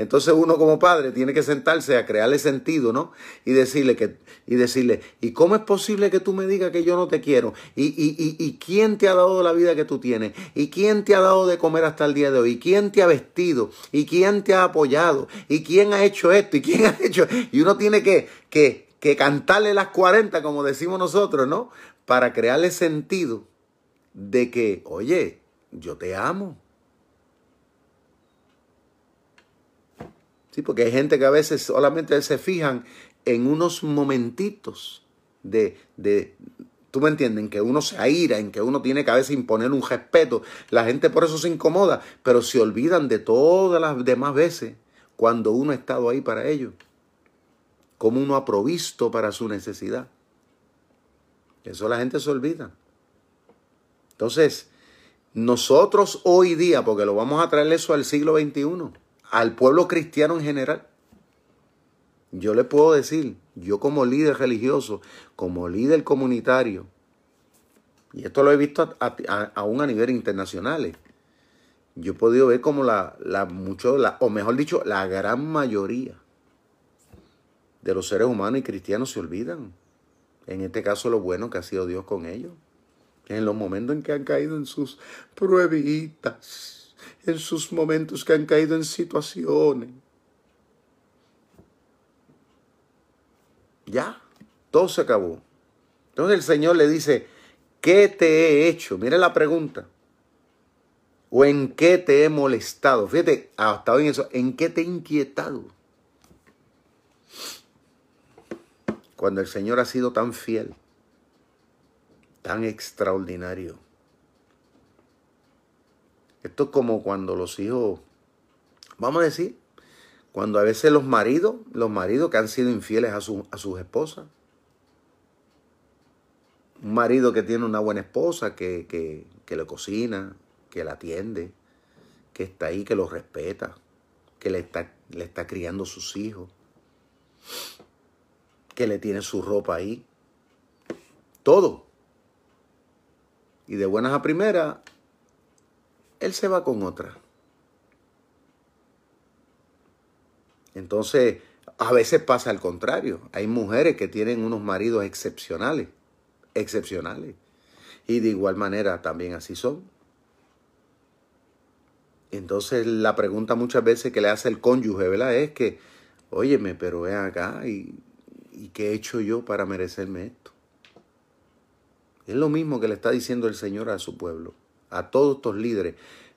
Entonces uno como padre tiene que sentarse a crearle sentido, ¿no? Y decirle que, y decirle, ¿y cómo es posible que tú me digas que yo no te quiero? ¿Y, y, y, y quién te ha dado la vida que tú tienes? ¿Y quién te ha dado de comer hasta el día de hoy? ¿Y quién te ha vestido? ¿Y quién te ha apoyado? ¿Y quién ha hecho esto? ¿Y quién ha hecho? Y uno tiene que, que, que cantarle las 40, como decimos nosotros, ¿no? Para crearle sentido de que, oye, yo te amo. Sí, porque hay gente que a veces solamente se fijan en unos momentitos de, de, tú me entiendes, en que uno se aira, en que uno tiene que a veces imponer un respeto. La gente por eso se incomoda, pero se olvidan de todas las demás veces cuando uno ha estado ahí para ellos. Como uno ha provisto para su necesidad. Eso la gente se olvida. Entonces, nosotros hoy día, porque lo vamos a traer eso al siglo XXI, al pueblo cristiano en general. Yo le puedo decir, yo como líder religioso, como líder comunitario, y esto lo he visto aún a, nivel internacional, yo he podido ver como la, la, mucho, la, o mejor dicho, la gran mayoría de los seres humanos y cristianos se olvidan. En este caso, lo bueno que ha sido Dios con ellos. En los momentos en que han caído en sus pruebitas en sus momentos que han caído en situaciones. Ya, todo se acabó. Entonces el Señor le dice, ¿qué te he hecho? Mire la pregunta. ¿O en qué te he molestado? Fíjate, hasta hoy en eso, ¿en qué te he inquietado? Cuando el Señor ha sido tan fiel, tan extraordinario esto es como cuando los hijos, vamos a decir, cuando a veces los maridos, los maridos que han sido infieles a, a sus esposas. Un marido que tiene una buena esposa, que, que, que le cocina, que la atiende, que está ahí, que lo respeta, que le está, le está criando sus hijos, que le tiene su ropa ahí. Todo. Y de buenas a primeras, él se va con otra. Entonces, a veces pasa al contrario. Hay mujeres que tienen unos maridos excepcionales, excepcionales. Y de igual manera también así son. Entonces la pregunta muchas veces que le hace el cónyuge, ¿verdad? Es que, óyeme, pero ven acá y, y qué he hecho yo para merecerme esto. Es lo mismo que le está diciendo el Señor a su pueblo a todos estos líderes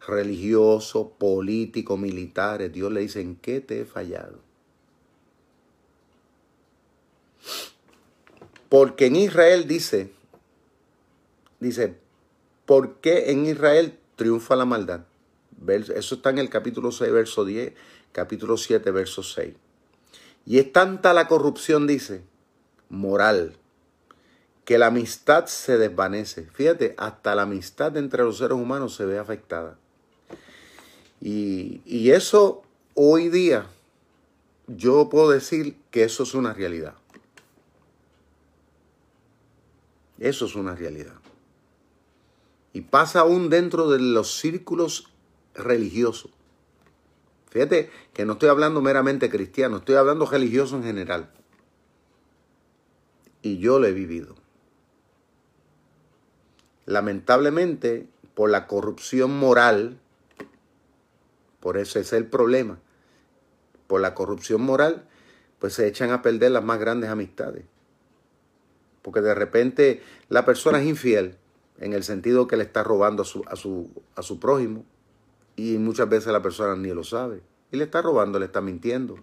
religiosos, políticos, militares, Dios le dice, ¿en qué te he fallado? Porque en Israel dice, dice, ¿por qué en Israel triunfa la maldad? Eso está en el capítulo 6, verso 10, capítulo 7, verso 6. Y es tanta la corrupción, dice, moral, que la amistad se desvanece. Fíjate, hasta la amistad entre los seres humanos se ve afectada. Y, y eso hoy día, yo puedo decir que eso es una realidad. Eso es una realidad. Y pasa aún dentro de los círculos religiosos. Fíjate que no estoy hablando meramente cristiano, estoy hablando religioso en general. Y yo lo he vivido. Lamentablemente, por la corrupción moral, por eso es el problema, por la corrupción moral, pues se echan a perder las más grandes amistades. Porque de repente la persona es infiel en el sentido que le está robando a su, a su, a su prójimo y muchas veces la persona ni lo sabe. Y le está robando, le está mintiendo.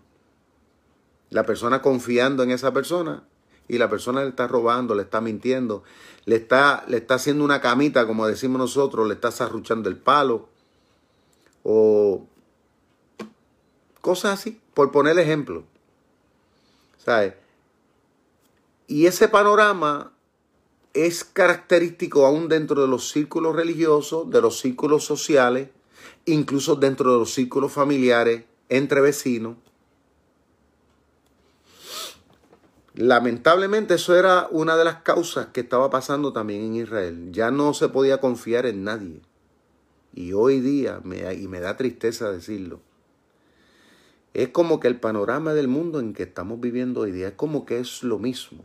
La persona confiando en esa persona y la persona le está robando, le está mintiendo, le está, le está haciendo una camita, como decimos nosotros, le está zarruchando el palo. O cosas así, por poner ejemplo. ¿Sabes? Y ese panorama es característico aún dentro de los círculos religiosos, de los círculos sociales, incluso dentro de los círculos familiares, entre vecinos. Lamentablemente eso era una de las causas que estaba pasando también en Israel. Ya no se podía confiar en nadie. Y hoy día, y me da tristeza decirlo, es como que el panorama del mundo en que estamos viviendo hoy día es como que es lo mismo.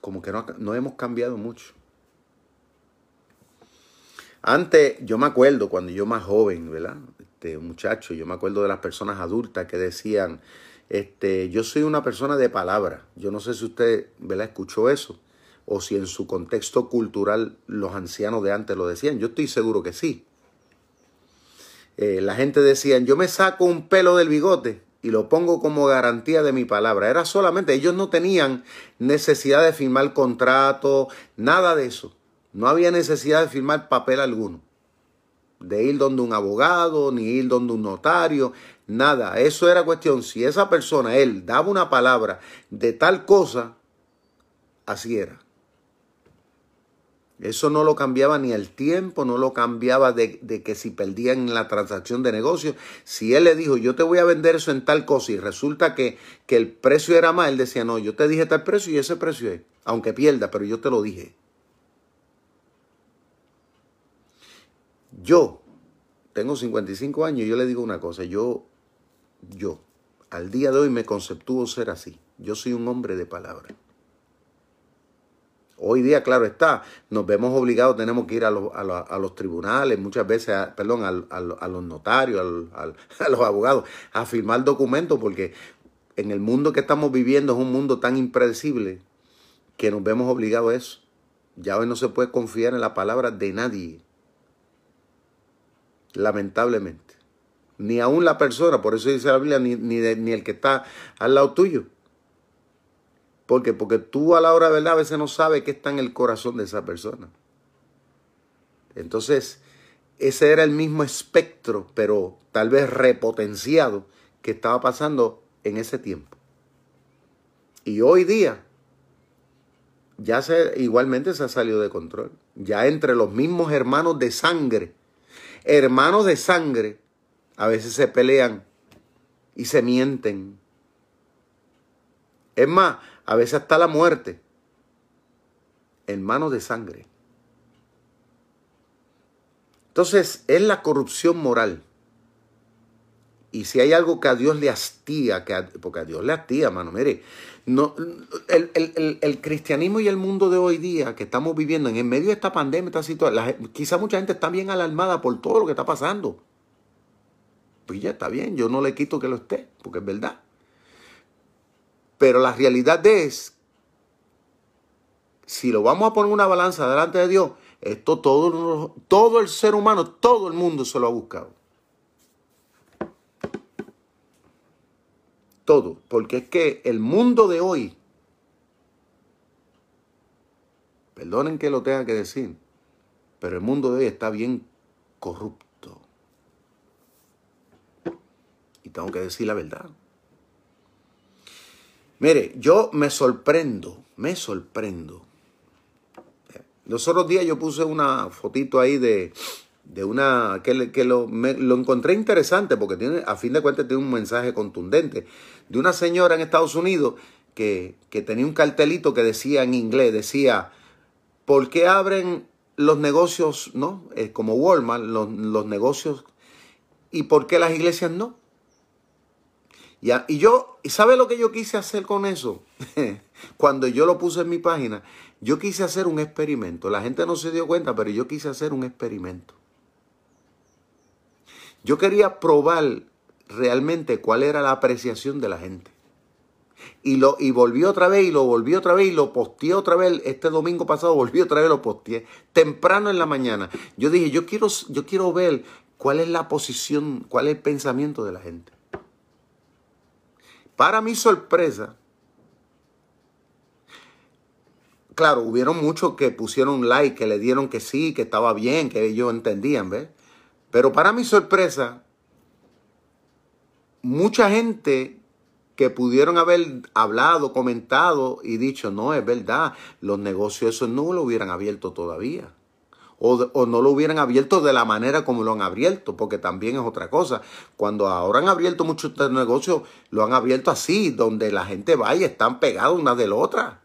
Como que no, no hemos cambiado mucho. Antes, yo me acuerdo cuando yo más joven, ¿verdad? Este muchacho, yo me acuerdo de las personas adultas que decían, este, yo soy una persona de palabra. Yo no sé si usted, ¿verdad? Escuchó eso o si en su contexto cultural los ancianos de antes lo decían. Yo estoy seguro que sí. Eh, la gente decía, yo me saco un pelo del bigote y lo pongo como garantía de mi palabra. Era solamente, ellos no tenían necesidad de firmar contrato, nada de eso. No había necesidad de firmar papel alguno, de ir donde un abogado, ni ir donde un notario, nada. Eso era cuestión, si esa persona, él, daba una palabra de tal cosa, así era. Eso no lo cambiaba ni el tiempo, no lo cambiaba de, que si perdían la transacción de negocio. Si él le dijo, yo te voy a vender eso en tal cosa y resulta que, que el precio era más, él decía, no, yo te dije tal precio y ese precio es, aunque pierda, pero yo te lo dije. Yo tengo 55 años y yo le digo una cosa, yo, yo, al día de hoy me conceptúo ser así. Yo soy un hombre de palabra. Hoy día, claro está, nos vemos obligados, tenemos que ir a los, a los, tribunales, muchas veces, perdón, a, los notarios, a los abogados, a firmar documentos, porque en el mundo que estamos viviendo es un mundo tan impredecible que nos vemos obligados a eso. Ya hoy no se puede confiar en la palabra de nadie lamentablemente. Ni aún la persona, por eso dice la Biblia, ni, ni, el que está al lado tuyo. ¿Por qué? Porque tú a la hora de verdad a veces no sabes qué está en el corazón de esa persona. Entonces, ese era el mismo espectro, pero tal vez repotenciado, que estaba pasando en ese tiempo. Y hoy día, ya se, igualmente se ha salido de control. Ya entre los mismos hermanos de sangre, hermanos de sangre a veces se pelean y se mienten. Es más, a veces hasta la muerte. Hermanos de sangre. Entonces, es la corrupción moral. Y si hay algo que a Dios le hastía, que porque a Dios le hastía, mano, mire, no, el, cristianismo y el mundo de hoy día que estamos viviendo en medio de esta pandemia, esta situación, quizá mucha gente está bien alarmada por todo lo que está pasando. Pues ya está bien, yo no le quito que lo esté, porque es verdad. Pero la realidad es, si lo vamos a poner una balanza delante de Dios, esto todo, todo el ser humano, todo el mundo se lo ha buscado. todo, porque es que el mundo de hoy, perdonen que lo tenga que decir, pero el mundo de hoy está bien corrupto. Y tengo que decir la verdad. Mire, yo me sorprendo, me sorprendo. Los otros días yo puse una fotito ahí de, de una que, lo, lo, encontré interesante porque tiene, a fin de cuentas tiene un mensaje contundente de una señora en Estados Unidos que, que tenía un cartelito que decía en inglés, decía, ¿por qué abren los negocios, no? Eh, como Walmart, los, los, negocios, ¿y por qué las iglesias no? Ya, y yo, ¿y sabe lo que yo quise hacer con eso? Cuando yo lo puse en mi página, yo quise hacer un experimento. La gente no se dio cuenta, pero yo quise hacer un experimento. Yo quería probar realmente cuál era la apreciación de la gente. Y, lo, y volví otra vez y lo volví otra vez y lo posteé otra vez. Este domingo pasado volví otra vez y lo posteé. Temprano en la mañana. Yo dije, yo quiero, yo quiero ver cuál es la posición, cuál es el pensamiento de la gente. Para mi sorpresa, claro, hubieron muchos que pusieron like, que le dieron que sí, que estaba bien, que ellos entendían, ¿ves? Pero para mi sorpresa, mucha gente que pudieron haber hablado, comentado y dicho, no, es verdad, los negocios esos no lo hubieran abierto todavía. O, no lo hubieran abierto de la manera como lo han abierto, porque también es otra cosa. Cuando ahora han abierto muchos negocios, lo han abierto así, donde la gente va y están pegados una de la otra.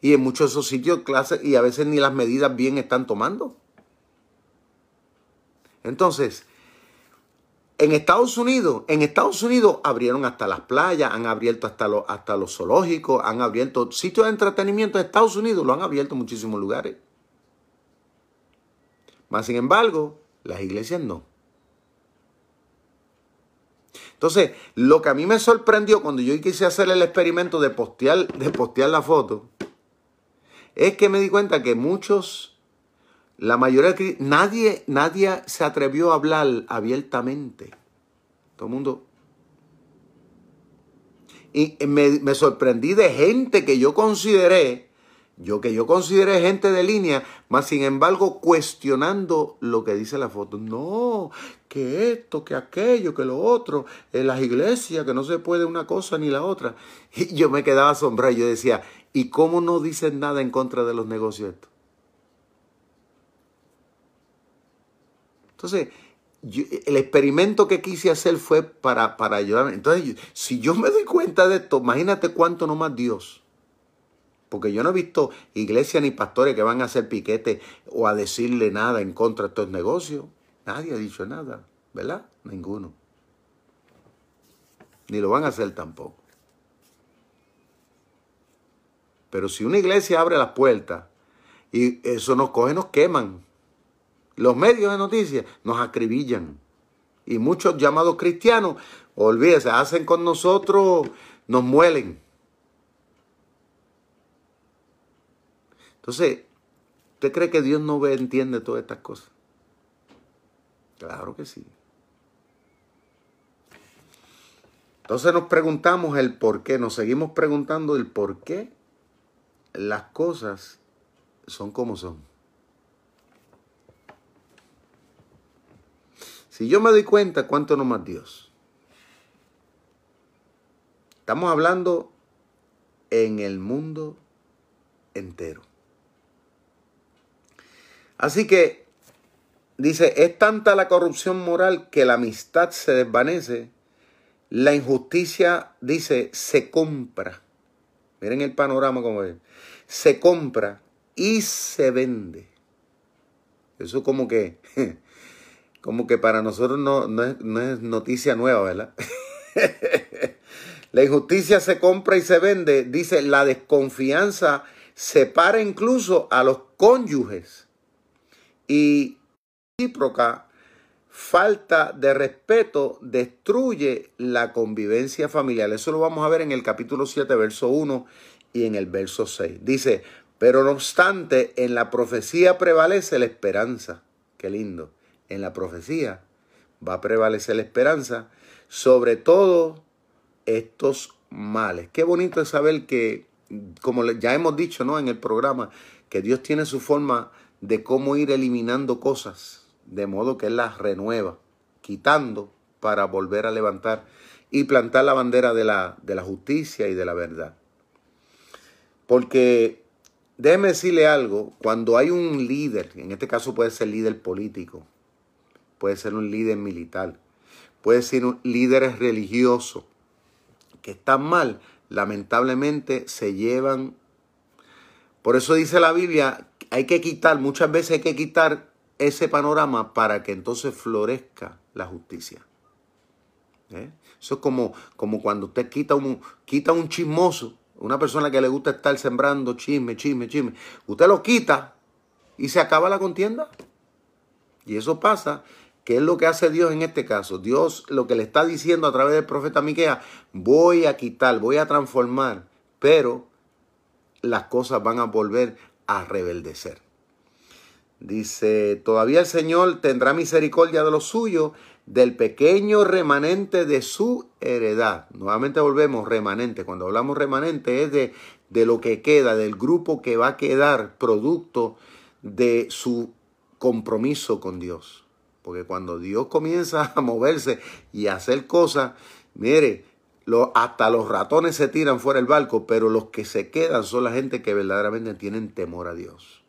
Y en muchos de esos sitios, clases, y a veces ni las medidas bien están tomando. Entonces, en Estados Unidos, en Estados Unidos abrieron hasta las playas, han abierto hasta, los, hasta los zoológicos, han abierto sitios de entretenimiento en Estados Unidos, lo han abierto en muchísimos lugares. Mas, sin embargo, las iglesias no. Entonces, lo que a mí me sorprendió cuando yo quise hacer el experimento de postear, de postear la foto, es que me di cuenta que muchos la mayoría de nadie, nadie se atrevió a hablar abiertamente. Todo el mundo. Y me, me, sorprendí de gente que yo consideré, yo que yo consideré gente de línea, más sin embargo cuestionando lo que dice la foto. No, que esto, que aquello, que lo otro, en las iglesias, que no se puede una cosa ni la otra. Y yo me quedaba asombrado yo decía, ¿y cómo no dicen nada en contra de los negocios estos? Entonces, el experimento que quise hacer fue para, para ayudarme. Entonces, si yo me doy cuenta de esto, imagínate cuánto no más Dios. Porque yo no he visto iglesias ni pastores que van a hacer piquete o a decirle nada en contra de estos negocios. Nadie ha dicho nada, ¿verdad? Ninguno. Ni lo van a hacer tampoco. Pero si una iglesia abre las puertas y eso nos coge, nos queman. Los medios de noticias nos acribillan. Y muchos llamados cristianos, olvídese, hacen con nosotros, nos muelen. Entonces, ¿usted cree que Dios no ve, entiende todas estas cosas? Claro que sí. Entonces nos preguntamos el por qué, nos seguimos preguntando el por qué las cosas son como son. Si yo me doy cuenta, ¿cuánto no más Dios? Estamos hablando en el mundo entero. Así que, dice, es tanta la corrupción moral que la amistad se desvanece, la injusticia, dice, se compra. Miren el panorama como es. Se compra y se vende. Eso como que como que para nosotros no, no, es, noticia nueva, ¿verdad? la injusticia se compra y se vende. Dice, la desconfianza separa incluso a los cónyuges. Y recíproca falta de respeto destruye la convivencia familiar. Eso lo vamos a ver en el capítulo 7, verso 1 y en el verso 6. Dice, pero no obstante, en la profecía prevalece la esperanza. Qué lindo en la profecía, va a prevalecer la esperanza sobre todo estos males. Qué bonito es saber que, como ya hemos dicho ¿no? en el programa, que Dios tiene su forma de cómo ir eliminando cosas, de modo que Él las renueva, quitando para volver a levantar y plantar la bandera de la, de la justicia y de la verdad. Porque déjeme decirle algo, cuando hay un líder, en este caso puede ser líder político, puede ser un líder militar, puede ser un líder religioso, que están mal, lamentablemente se llevan. Por eso dice la Biblia, hay que quitar, muchas veces hay que quitar ese panorama para que entonces florezca la justicia. ¿Eh? Eso es como, como cuando usted quita un, quita un chismoso, una persona que le gusta estar sembrando chisme, chisme, chisme. Usted lo quita y se acaba la contienda. Y eso pasa, que es lo que hace Dios en este caso. Dios lo que le está diciendo a través del profeta Miquea, voy a quitar, voy a transformar, pero las cosas van a volver a rebeldecer. Dice, todavía el Señor tendrá misericordia de los suyos del pequeño remanente de su heredad. Nuevamente volvemos, remanente. Cuando hablamos remanente es de, de lo que queda, del grupo que va a quedar producto de su compromiso con Dios. Porque cuando Dios comienza a moverse y a hacer cosas, mire, hasta los ratones se tiran fuera del barco, pero los que se quedan son la gente que verdaderamente tienen temor a Dios.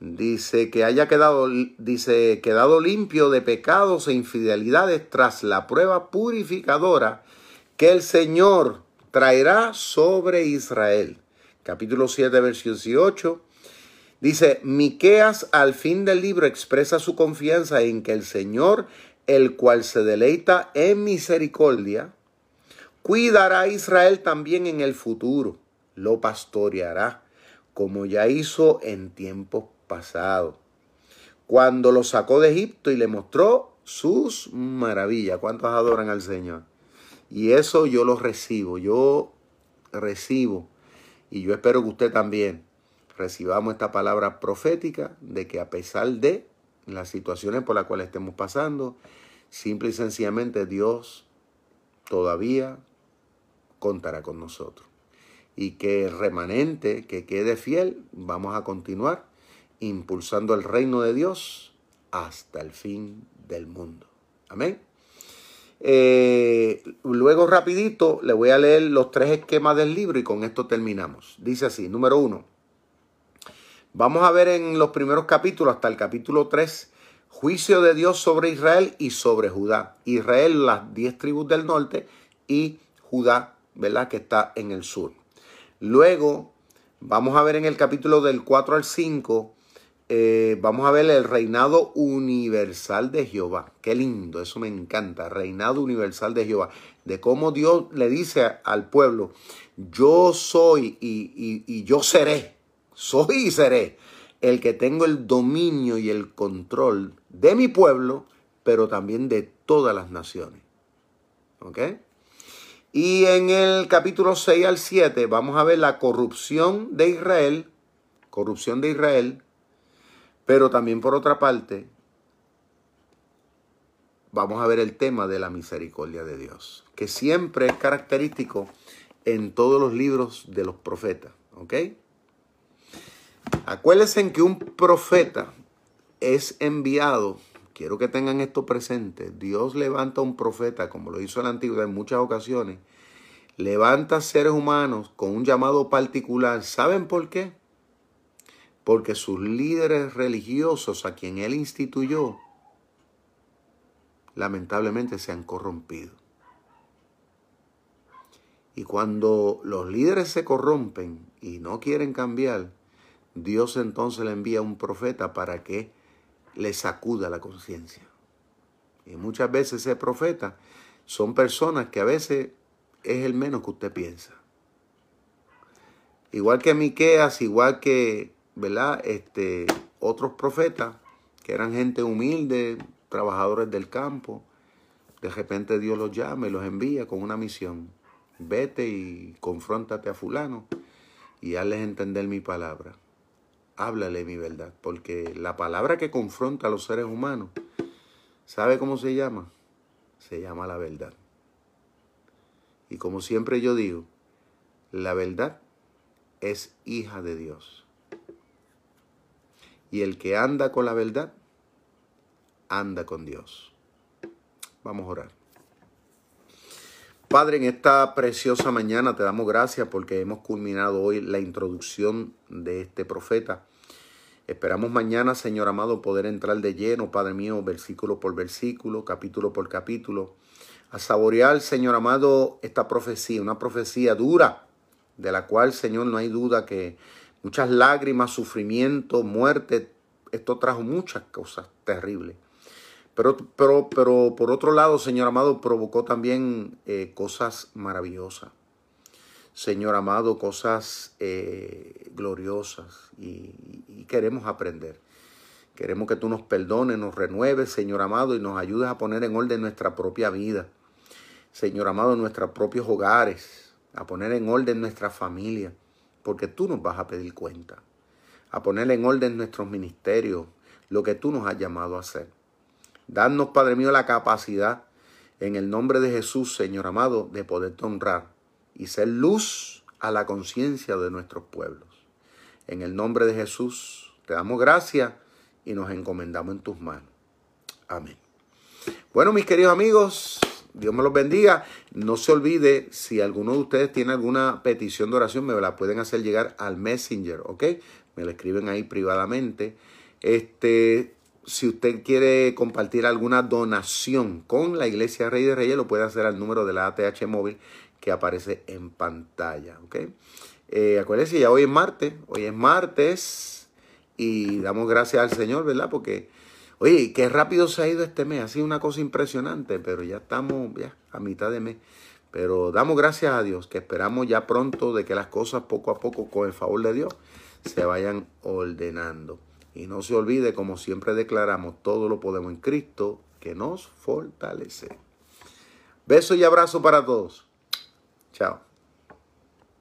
Dice que haya quedado, dice, quedado limpio de pecados e infidelidades tras la prueba purificadora que el Señor traerá sobre Israel. Capítulo 7, versículo 18. Dice, Miqueas al fin del libro expresa su confianza en que el Señor, el cual se deleita en misericordia, cuidará a Israel también en el futuro, lo pastoreará, como ya hizo en tiempos pasado, cuando lo sacó de Egipto y le mostró sus maravillas. ¿Cuántos adoran al Señor? Y eso yo lo recibo, yo recibo, y yo espero que usted también recibamos esta palabra profética de que a pesar de las situaciones por las cuales estemos pasando, simple y sencillamente Dios todavía contará con nosotros. Y que el remanente que quede fiel, vamos a continuar impulsando el reino de Dios hasta el fin del mundo. Amén. Eh, luego rapidito le voy a leer los tres esquemas del libro y con esto terminamos. Dice así, número uno, vamos a ver en los primeros capítulos hasta el capítulo 3, juicio de Dios sobre Israel y sobre Judá. Israel, las diez tribus del norte y Judá, ¿verdad? Que está en el sur. Luego vamos a ver en el capítulo del 4 al 5 eh, vamos a ver el reinado universal de Jehová. Qué lindo, eso me encanta, reinado universal de Jehová. De cómo Dios le dice al pueblo, yo soy y, y yo seré, soy y seré el que tengo el dominio y el control de mi pueblo, pero también de todas las naciones. ¿Ok? Y en el capítulo 6 al 7 vamos a ver la corrupción de Israel, corrupción de Israel, pero también por otra parte, vamos a ver el tema de la misericordia de Dios, que siempre es característico en todos los libros de los profetas. ¿Ok? Acuérdense en que un profeta es enviado, quiero que tengan esto presente, Dios levanta un profeta, como lo hizo en la antigüedad en muchas ocasiones, levanta seres humanos con un llamado particular. ¿Saben por qué? porque sus líderes religiosos a quien él instituyó, lamentablemente se han corrompido. Y cuando los líderes se corrompen y no quieren cambiar, Dios entonces le envía un profeta para que le sacuda la conciencia. Y muchas veces ese profeta son personas que a veces es el menos que usted piensa. Igual que Miqueas, igual que ¿verdad? Este, otros profetas que eran gente humilde, trabajadores del campo. De repente Dios los llama y los envía con una misión. Vete y confróntate a fulano y hazles entender mi palabra. Háblale mi verdad, porque la palabra que confronta a los seres humanos, ¿sabe cómo se llama? Se llama la verdad. Y como siempre yo digo, la verdad es hija de Dios. Y el que anda con la verdad, anda con Dios. Vamos a orar. Padre, en esta preciosa mañana te damos gracias porque hemos culminado hoy la introducción de este profeta. Esperamos mañana, Señor amado, poder entrar de lleno, Padre mío, versículo por versículo, capítulo por capítulo, a saborear, Señor amado, esta profecía, una profecía dura, de la cual, Señor, no hay duda que muchas lágrimas, sufrimiento, muerte, esto trajo muchas cosas terribles. Pero, pero, pero por otro lado, Señor amado, provocó también eh, cosas maravillosas. Señor amado, cosas eh, gloriosas y, y, queremos aprender. Queremos que tú nos perdones, nos renueves, Señor amado, y nos ayudes a poner en orden nuestra propia vida. Señor amado, nuestros propios hogares, a poner en orden nuestra familia, porque tú nos vas a pedir cuenta. A poner en orden nuestros ministerios, lo que tú nos has llamado a hacer. Danos, Padre mío, la capacidad en el nombre de Jesús, Señor amado, de poderte honrar y ser luz a la conciencia de nuestros pueblos. En el nombre de Jesús, te damos gracias y nos encomendamos en tus manos. Amén. Bueno, mis queridos amigos, Dios me los bendiga. No se olvide, si alguno de ustedes tiene alguna petición de oración, me la pueden hacer llegar al Messenger, ¿ok? Me la escriben ahí privadamente. Este, si usted quiere compartir alguna donación con la Iglesia Rey de Reyes, lo puede hacer al número de la ATH móvil que aparece en pantalla. ¿ok? Eh, acuérdense, ya hoy es martes, hoy es martes y damos gracias al Señor, ¿verdad? Porque, oye, qué rápido se ha ido este mes, ha sido una cosa impresionante, pero ya estamos ya a mitad de mes. Pero damos gracias a Dios, que esperamos ya pronto de que las cosas poco a poco, con el favor de Dios, se vayan ordenando. Y no se olvide, como siempre declaramos, todo lo podemos en Cristo que nos fortalece. Beso y abrazo para todos. Ciao.